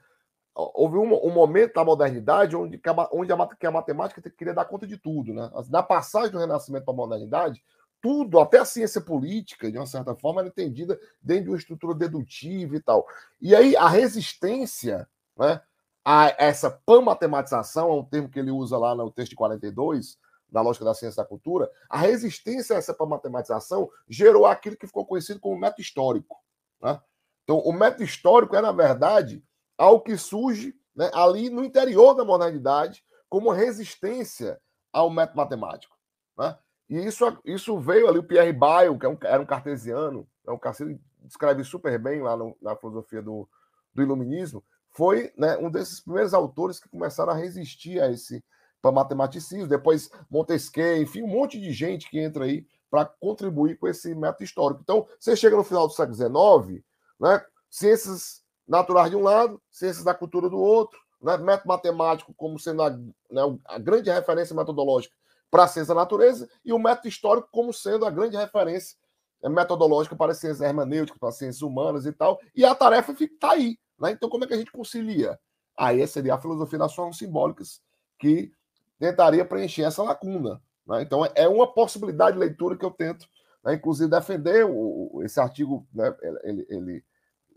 houve um, um, momento da modernidade onde, onde a, que a matemática queria dar conta de tudo. Né? Na passagem do Renascimento para a modernidade, tudo, até a ciência política, de uma certa forma, era entendida dentro de uma estrutura dedutiva e tal. E aí a resistência né, a essa pan-matematização, é um termo que ele usa lá no texto de 42, da lógica da ciência da cultura, a resistência a essa matematização gerou aquilo que ficou conhecido como método histórico. Né? Então, o método histórico é, na verdade, algo que surge né, ali no interior da modernidade como resistência ao método matemático. Né? E isso, isso veio ali, o Pierre Bayle, que é um, era um cartesiano, é um cartesiano descreve super bem lá no, na filosofia do, do iluminismo, foi né, um desses primeiros autores que começaram a resistir a esse matematicismo, depois Montesquieu, enfim, um monte de gente que entra aí para contribuir com esse método histórico. Então, você chega no final do século XIX, né, ciências naturais de um lado, ciências da cultura do outro, né, método matemático como sendo a, né, a grande referência metodológica para a ciência da natureza, e o método histórico como sendo a grande referência metodológica para as ciências hermenêuticas, para as ciências humanas e tal, e a tarefa está aí. Né? Então, como é que a gente concilia? Aí seria a filosofia das formas simbólicas que tentaria preencher essa lacuna. Né? Então, é uma possibilidade de leitura que eu tento, né? inclusive, defender o, esse artigo. Né? Ele, ele,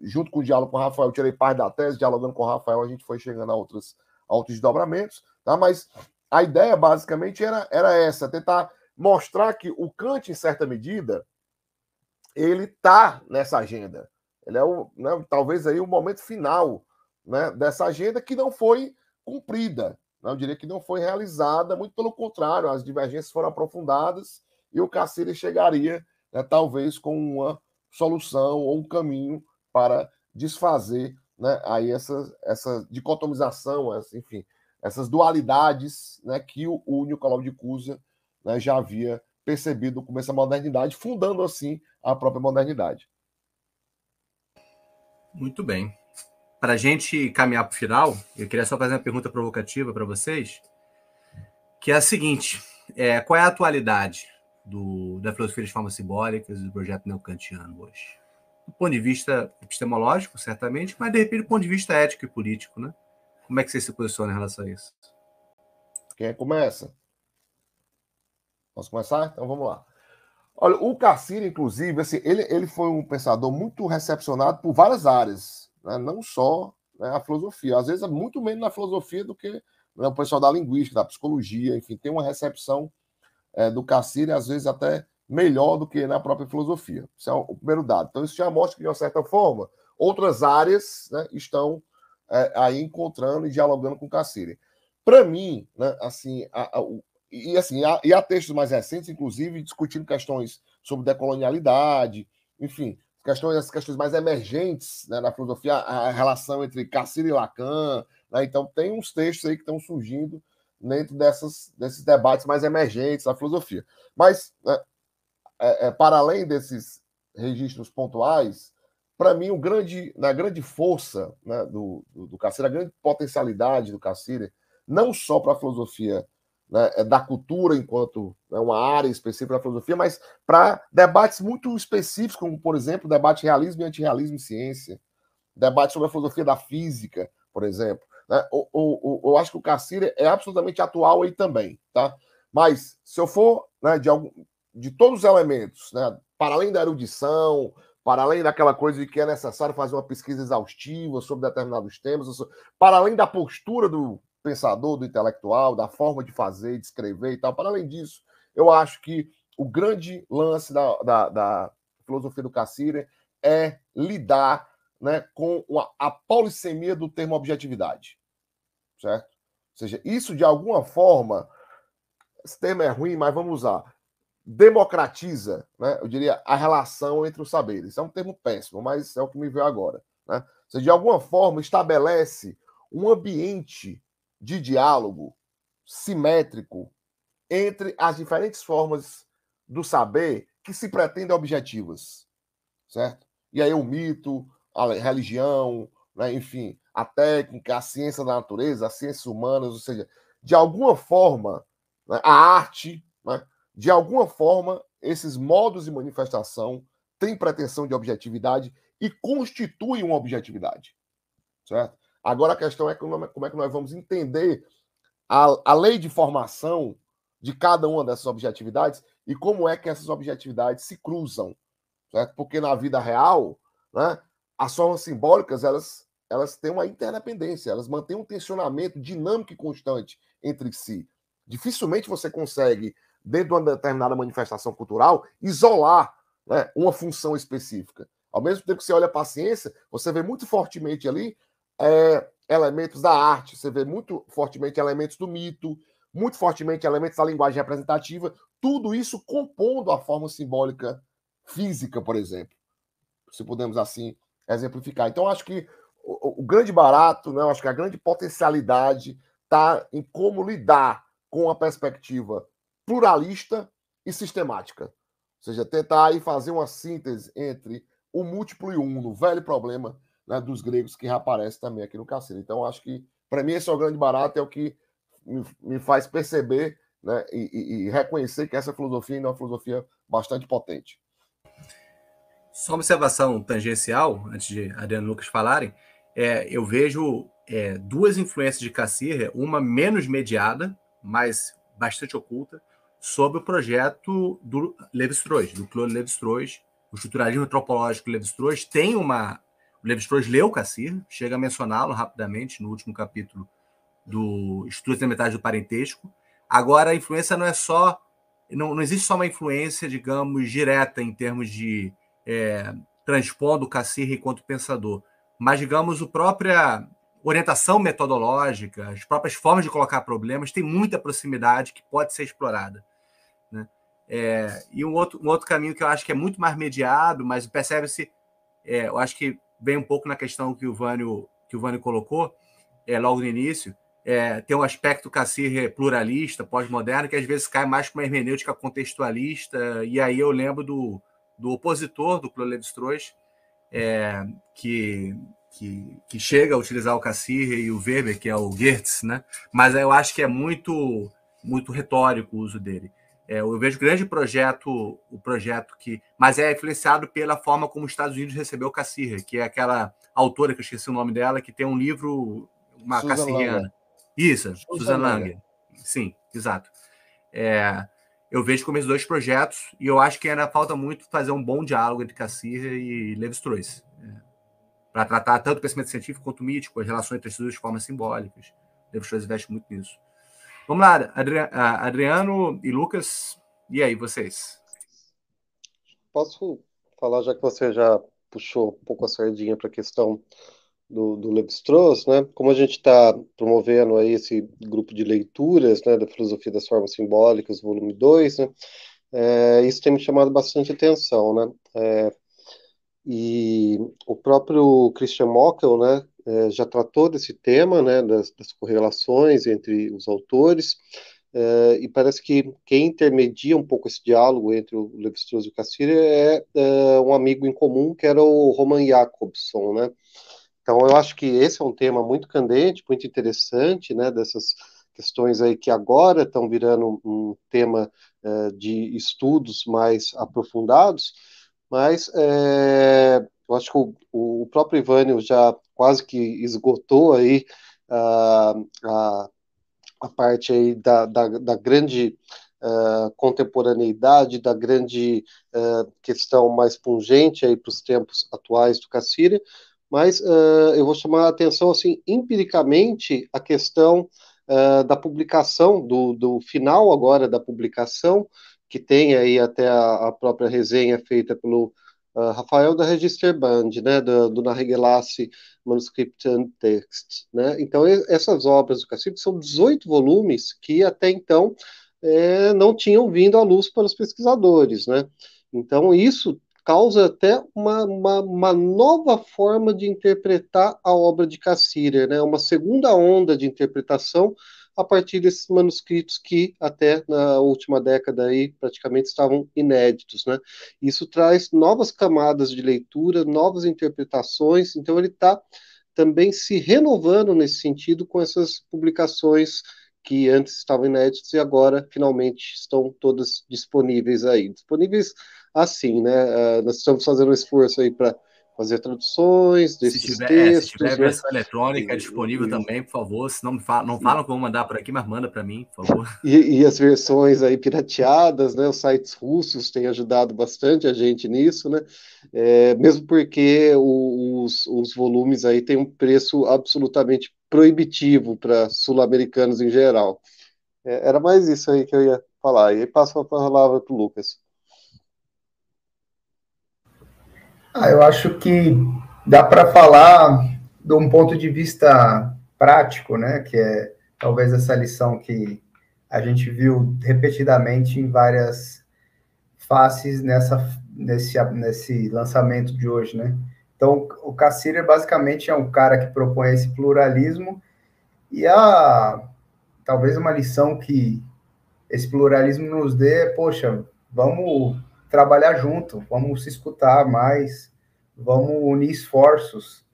junto com o diálogo com o Rafael, eu tirei parte da tese, dialogando com o Rafael, a gente foi chegando a outras, altos desdobramentos, tá? mas a ideia basicamente era, era essa, tentar mostrar que o Kant, em certa medida, ele está nessa agenda. Ele é o, né, talvez aí o momento final né, dessa agenda que não foi cumprida. Né? Eu diria que não foi realizada, muito pelo contrário, as divergências foram aprofundadas e o Cacilhas chegaria, né, talvez, com uma solução ou um caminho para desfazer né, aí essa, essa dicotomização, essa, enfim, essas dualidades né, que o, o Nicolau de Cusa né, já havia percebido no começo da modernidade, fundando assim a própria modernidade. Muito bem. Para a gente caminhar para o final, eu queria só fazer uma pergunta provocativa para vocês, que é a seguinte: é, qual é a atualidade do, da filosofia das formas simbólicas e do projeto neocantiano hoje? Do ponto de vista epistemológico, certamente, mas de repente do ponto de vista ético e político, né? Como é que você se posiciona em relação a isso? Quem começa? Posso começar? Então vamos lá. Olha, o Cassino, inclusive, assim, ele, ele foi um pensador muito recepcionado por várias áreas, né? não só né, a filosofia. Às vezes é muito menos na filosofia do que né, o pessoal da linguística, da psicologia, enfim, tem uma recepção é, do Cassino, às vezes até melhor do que na própria filosofia. Isso é o primeiro dado. Então, isso já mostra que, de uma certa forma, outras áreas né, estão é, aí encontrando e dialogando com o Cassini. Para mim, né, assim, a, a, e assim, há, e há textos mais recentes, inclusive, discutindo questões sobre decolonialidade, enfim, questões, as questões mais emergentes né, na filosofia, a, relação entre Cassini e Lacan. Né, então, tem uns textos aí que estão surgindo dentro dessas, desses debates mais emergentes da filosofia. Mas, né, é, é, para além desses registros pontuais, para mim, o grande, na grande força né, do, do, do a grande potencialidade do Cassini, não só para a filosofia né, é da cultura enquanto né, uma área específica da filosofia, mas para debates muito específicos, como, por exemplo, o debate realismo e antirrealismo em ciência, debate sobre a filosofia da física, por exemplo. Né? O, o, o, eu acho que o Cassir é absolutamente atual aí também, tá? Mas se eu for né, de, algum, de todos os elementos, né, para além da erudição, para além daquela coisa de que é necessário fazer uma pesquisa exaustiva sobre determinados temas, para além da postura do pensador, do intelectual, da forma de fazer, de escrever e tal. Para além disso, eu acho que o grande lance da, da, da filosofia do Cassire é lidar né, com a polissemia do termo objetividade. Certo? Ou seja, isso de alguma forma, esse termo é ruim, mas vamos usar, democratiza, né, eu diria, a relação entre os saberes. É um termo péssimo, mas é o que me veio agora. Né? Seja, de alguma forma, estabelece um ambiente de diálogo simétrico entre as diferentes formas do saber que se pretendem objetivas, certo? E aí o mito, a religião, né, enfim, a técnica, a ciência da natureza, as ciências humanas, ou seja, de alguma forma, né, a arte, né, de alguma forma, esses modos de manifestação têm pretensão de objetividade e constituem uma objetividade, certo? Agora a questão é como é que nós vamos entender a, a lei de formação de cada uma dessas objetividades e como é que essas objetividades se cruzam, certo? Porque na vida real, né, as formas simbólicas elas elas têm uma interdependência, elas mantêm um tensionamento dinâmico e constante entre si. Dificilmente você consegue, dentro de uma determinada manifestação cultural, isolar né, uma função específica. Ao mesmo tempo que você olha a ciência, você vê muito fortemente ali é, elementos da arte, você vê muito fortemente elementos do mito, muito fortemente elementos da linguagem representativa, tudo isso compondo a forma simbólica física, por exemplo, se podemos assim exemplificar. Então, acho que o, o grande barato, né, acho que a grande potencialidade está em como lidar com a perspectiva pluralista e sistemática. Ou seja, tentar aí fazer uma síntese entre o múltiplo e o uno, velho problema né, dos gregos que reaparece também aqui no Cacilho. Então, acho que, para mim, esse é o grande barato, é o que me, faz perceber né, e, e, reconhecer que essa filosofia é uma filosofia bastante potente. Só uma observação tangencial, antes de Adriano Lucas falarem, é, eu vejo é, duas influências de Cassir, uma menos mediada, mas bastante oculta, sobre o projeto do Levi-Strauss, do Claude Levi-Strauss, o estruturalismo antropológico Levi-Strauss tem uma o Levi-Strauss leu Cassir, chega a mencioná-lo rapidamente no último capítulo do estudo da metade do parentesco. Agora, a influência não é só. Não, não existe só uma influência, digamos, direta em termos de é, transpondo o Cassirra enquanto pensador, mas, digamos, a própria orientação metodológica, as próprias formas de colocar problemas, tem muita proximidade que pode ser explorada. É, e um outro, um outro caminho que eu acho que é muito mais mediado, mas percebe-se, é, eu acho que vem um pouco na questão que o Vânio, que o Vânio colocou é, logo no início, é, tem um aspecto Cassir pluralista, pós-moderno, que às vezes cai mais para uma hermenêutica contextualista, e aí eu lembro do, do opositor do Claude Lévi-Strauss, é, que, que, que, chega a utilizar o Cassir e o Weber, que é o Goetz, né? mas eu acho que é muito, muito retórico o uso dele. É, eu vejo grande projeto, o projeto que. Mas é influenciado pela forma como os Estados Unidos recebeu o Cassir, que é aquela autora, que eu esqueci o nome dela, que tem um livro, uma cassirriana. Isso, Susan Langer. Sim, exato. É, eu vejo como esses dois projetos, e eu acho que ainda falta muito fazer um bom diálogo entre Cassir e Levi-Strauss, é, para tratar tanto o pensamento científico quanto o mítico, as relações entre as duas de formas simbólicas. Levi-Strauss investe muito nisso. Vamos lá, Adriano e Lucas, e aí, vocês? Posso falar, já que você já puxou um pouco a sardinha para a questão do, do né? Como a gente está promovendo aí esse grupo de leituras, né, da filosofia das formas simbólicas, volume 2, né? É, isso tem me chamado bastante atenção, né? É, e o próprio Christian Mockel, né, é, já tratou desse tema, né, das, das correlações entre os autores, é, e parece que quem intermedia um pouco esse diálogo entre o Levi-Strauss e o Cassir é, é, um amigo em comum, que era o Roman Jacobson, né? Então, eu acho que esse é um tema muito candente, muito interessante, né, dessas questões aí que agora estão virando um tema de estudos mais aprofundados, mas é, eu acho que o, o, próprio Ivânio já quase que esgotou aí uh, a, a parte aí da, da, da grande uh, contemporaneidade, da grande uh, questão mais pungente aí para os tempos atuais do Cassíria, mas uh, eu vou chamar a atenção, assim, empiricamente, a questão da publicação, do, do, final agora da publicação, que tem aí até a, a própria resenha feita pelo uh, Rafael da Register Band, né, do, do Narregelassi Manuscript and Text, né, então essas obras do Cacique são 18 volumes que até então é, não tinham vindo à luz pelos pesquisadores, né, então isso causa até uma, uma, uma, nova forma de interpretar a obra de Cassirer, né? uma segunda onda de interpretação a partir desses manuscritos que até na última década aí praticamente estavam inéditos, né? Isso traz novas camadas de leitura, novas interpretações, então ele está também se renovando nesse sentido com essas publicações que antes estavam inéditas e agora finalmente estão todas disponíveis aí. Disponíveis assim, né? Uh, nós estamos fazendo um esforço aí para fazer traduções desses se tiver, textos. É, se tiver né? versão eletrônica disponível e, também, por favor. Se não, me falam, não falam vou mandar por aqui, mas manda para mim, por favor. E, e, as versões aí pirateadas, né? Os sites russos têm ajudado bastante a gente nisso, né? É, mesmo porque os, os volumes aí têm um preço absolutamente proibitivo para sul-americanos em geral. É, era mais isso aí que eu ia falar. E aí passo a palavra para o Lucas. Ah, eu acho que dá para falar de um ponto de vista prático, né? Que é talvez essa lição que a gente viu repetidamente em várias faces nessa, nesse, nesse lançamento de hoje, né? Então, o Cassirer basicamente é um cara que propõe esse pluralismo e a talvez uma lição que esse pluralismo nos dê, poxa, vamos trabalhar junto, vamos se escutar mais, vamos unir esforços.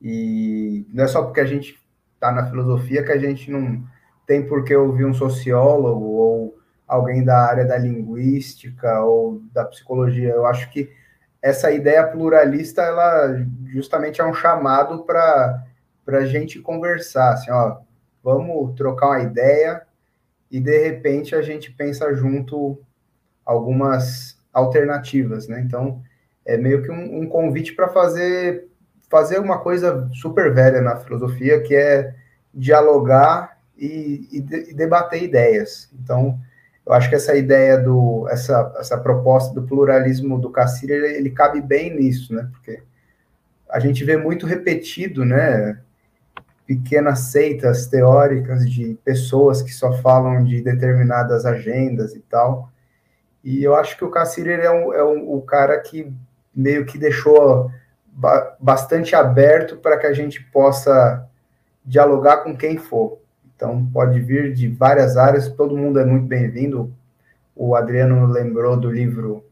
E não é só porque a gente está na filosofia que a gente não tem por que ouvir um sociólogo ou alguém da área da linguística ou da psicologia. Eu acho que essa ideia pluralista, ela justamente é um chamado para a gente conversar, assim, ó, vamos trocar uma ideia e de repente a gente pensa junto algumas alternativas, né? Então, é meio que um, um convite para fazer fazer uma coisa super velha na filosofia, que é dialogar e, e, e, debater ideias. Então, eu acho que essa ideia do essa, essa proposta do pluralismo do Cassir ele, ele cabe bem nisso, né? Porque a gente vê muito repetido, né? Pequenas seitas teóricas de pessoas que só falam de determinadas agendas e tal. E eu acho que o Cassir é, um, é um, o cara que meio que deixou ba bastante aberto para que a gente possa dialogar com quem for. Então, pode vir de várias áreas, todo mundo é muito bem-vindo. O Adriano lembrou do livro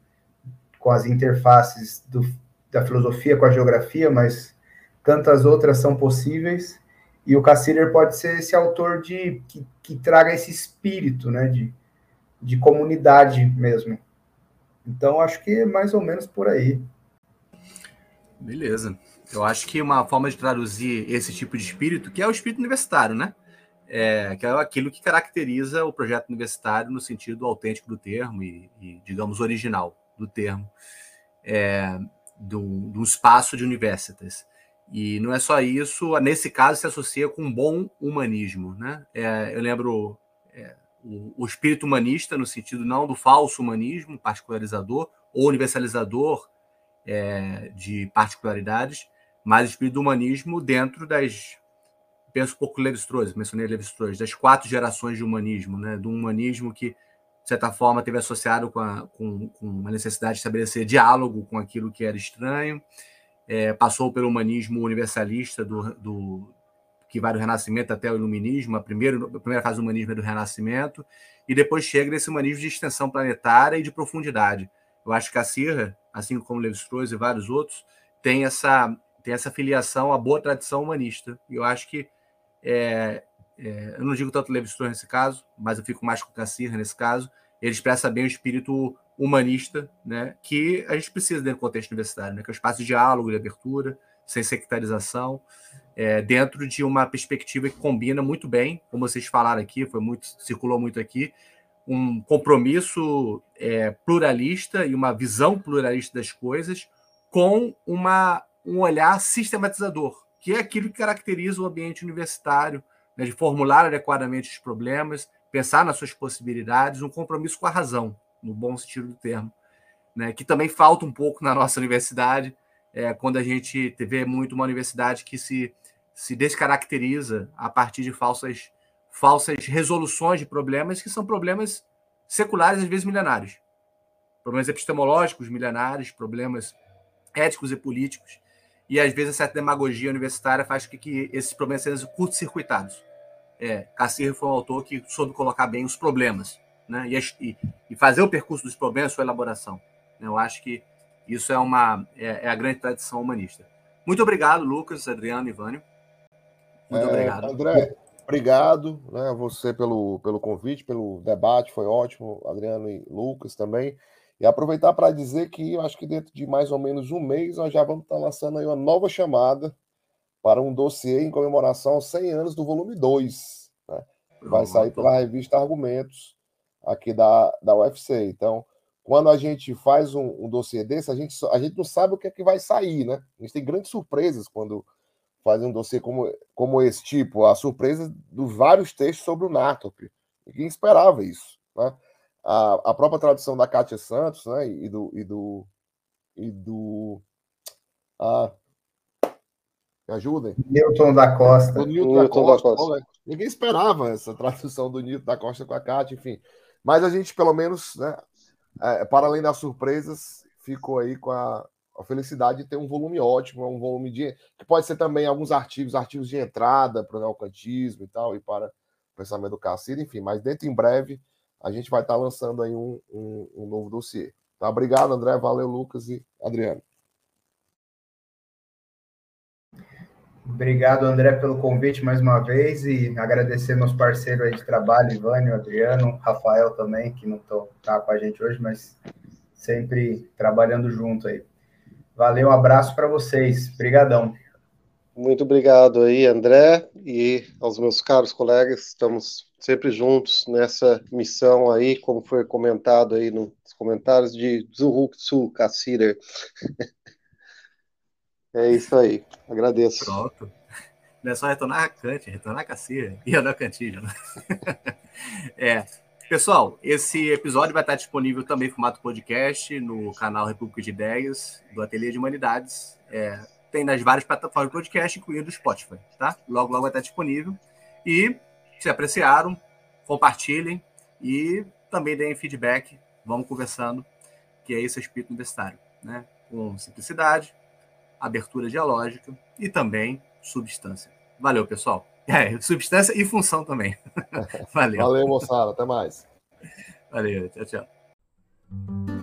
com as interfaces do, da filosofia com a geografia, mas tantas outras são possíveis. E o Cassiller pode ser esse autor de que, que traga esse espírito, né, de, de comunidade mesmo. Então, acho que é mais ou menos por aí. Beleza. Eu acho que uma forma de traduzir esse tipo de espírito, que é o espírito universitário, né? É, que é aquilo que caracteriza o projeto universitário no sentido autêntico do termo e, e digamos, original do termo, é, do, do, espaço de universitas. E não é só isso, nesse caso se associa com um bom humanismo. Né? É, eu lembro é, o, espírito humanista, no sentido não do falso humanismo, particularizador ou universalizador é, de particularidades, mas o espírito do humanismo dentro das. Penso um pouco Levi-Strauss, mencionei Levi-Strauss, das quatro gerações de humanismo, né? do humanismo que, de certa forma, teve associado com a, com, com a necessidade de estabelecer diálogo com aquilo que era estranho, é, passou pelo humanismo universalista do, que vai do Renascimento até o Iluminismo, a primeira, a primeira fase do humanismo é do Renascimento, e depois chega nesse humanismo de extensão planetária e de profundidade. Eu acho que a Sirra, assim como Levi-Strauss e vários outros, tem essa, tem essa filiação à boa tradição humanista. E eu acho que, é, é, eu não digo tanto Levi-Strauss nesse caso, mas eu fico mais com a Sirra nesse caso, ele expressa bem o espírito humanista, né, que a gente precisa dentro do contexto universitário, né, que é o espaço de diálogo, de abertura, sem sectarização, é, dentro de uma perspectiva que combina muito bem, como vocês falaram aqui, foi muito circulou muito aqui, um compromisso é, pluralista e uma visão pluralista das coisas com uma, um olhar sistematizador, que é aquilo que caracteriza o ambiente universitário, né, de formular adequadamente os problemas, pensar nas suas possibilidades, um compromisso com a razão, no bom sentido do termo, né, que também falta um pouco na nossa universidade, é, quando a gente vê muito uma universidade que se, se descaracteriza a partir de falsas falsas resoluções de problemas que são problemas seculares, às vezes milenários. Problemas epistemológicos milenares, problemas éticos e políticos. E às vezes essa demagogia universitária faz com que esses problemas sejam curto-circuitados. É, Cassir foi um autor que soube colocar bem os problemas né? e, e fazer o percurso dos problemas, sua elaboração. Eu acho que isso é, uma, é, é a grande tradição humanista. Muito obrigado, Lucas, Adriano e Vânio. Muito é, obrigado. André, obrigado né, a você pelo, pelo convite, pelo debate, foi ótimo, Adriano e Lucas também. E aproveitar para dizer que eu acho que dentro de mais ou menos um mês nós já vamos estar lançando aí uma nova chamada para um dossiê em comemoração aos 100 anos do volume 2. Né? Vai sair pela revista Argumentos aqui da, da UFC. Então, quando a gente faz um, um dossiê desse, a gente, a gente não sabe o que é que vai sair, né? A gente tem grandes surpresas quando fazer um dossiê como, como esse tipo, a surpresa dos vários textos sobre o Nartop. Ninguém esperava isso. Né? A, a própria tradução da Kátia Santos né? e do. E do, e do ah, me ajudem. Newton da Costa. Do Newton, Newton da, Costa. da Costa. Ninguém esperava essa tradução do Newton da Costa com a Kátia, enfim. Mas a gente, pelo menos, né, é, para além das surpresas, ficou aí com a, a felicidade de ter um volume ótimo, um volume de que pode ser também alguns artigos, artigos de entrada para o neocantismo e tal, e para o pensamento do Cassino, enfim, mas dentro em breve a gente vai estar lançando aí um, um, um novo dossiê. Tá? Obrigado, André, valeu, Lucas e Adriano. Obrigado, André, pelo convite mais uma vez e agradecer meus parceiros aí de trabalho, Ivânio, Adriano, Rafael também, que não estão tá com a gente hoje, mas sempre trabalhando junto aí. Valeu, um abraço para vocês. Obrigadão. Muito obrigado aí, André, e aos meus caros colegas. Estamos sempre juntos nessa missão aí, como foi comentado aí nos comentários de Zuhuksu Kassirer. é isso aí. Agradeço. Pronto. Não é só retornar a Kant, é retornar a Cassir e a Cantilho. Né? é. Pessoal, esse episódio vai estar disponível também em formato podcast no canal República de Ideias do Ateliê de Humanidades. É, tem nas várias plataformas de podcast, incluindo o Spotify, tá? Logo, logo vai estar disponível. E se apreciaram, compartilhem e também deem feedback. Vamos conversando, que é esse espírito universitário, né? Com simplicidade, abertura dialógica e também substância. Valeu, pessoal. É, substância e função também. Valeu. Valeu, moçada. Até mais. Valeu. Tchau, tchau.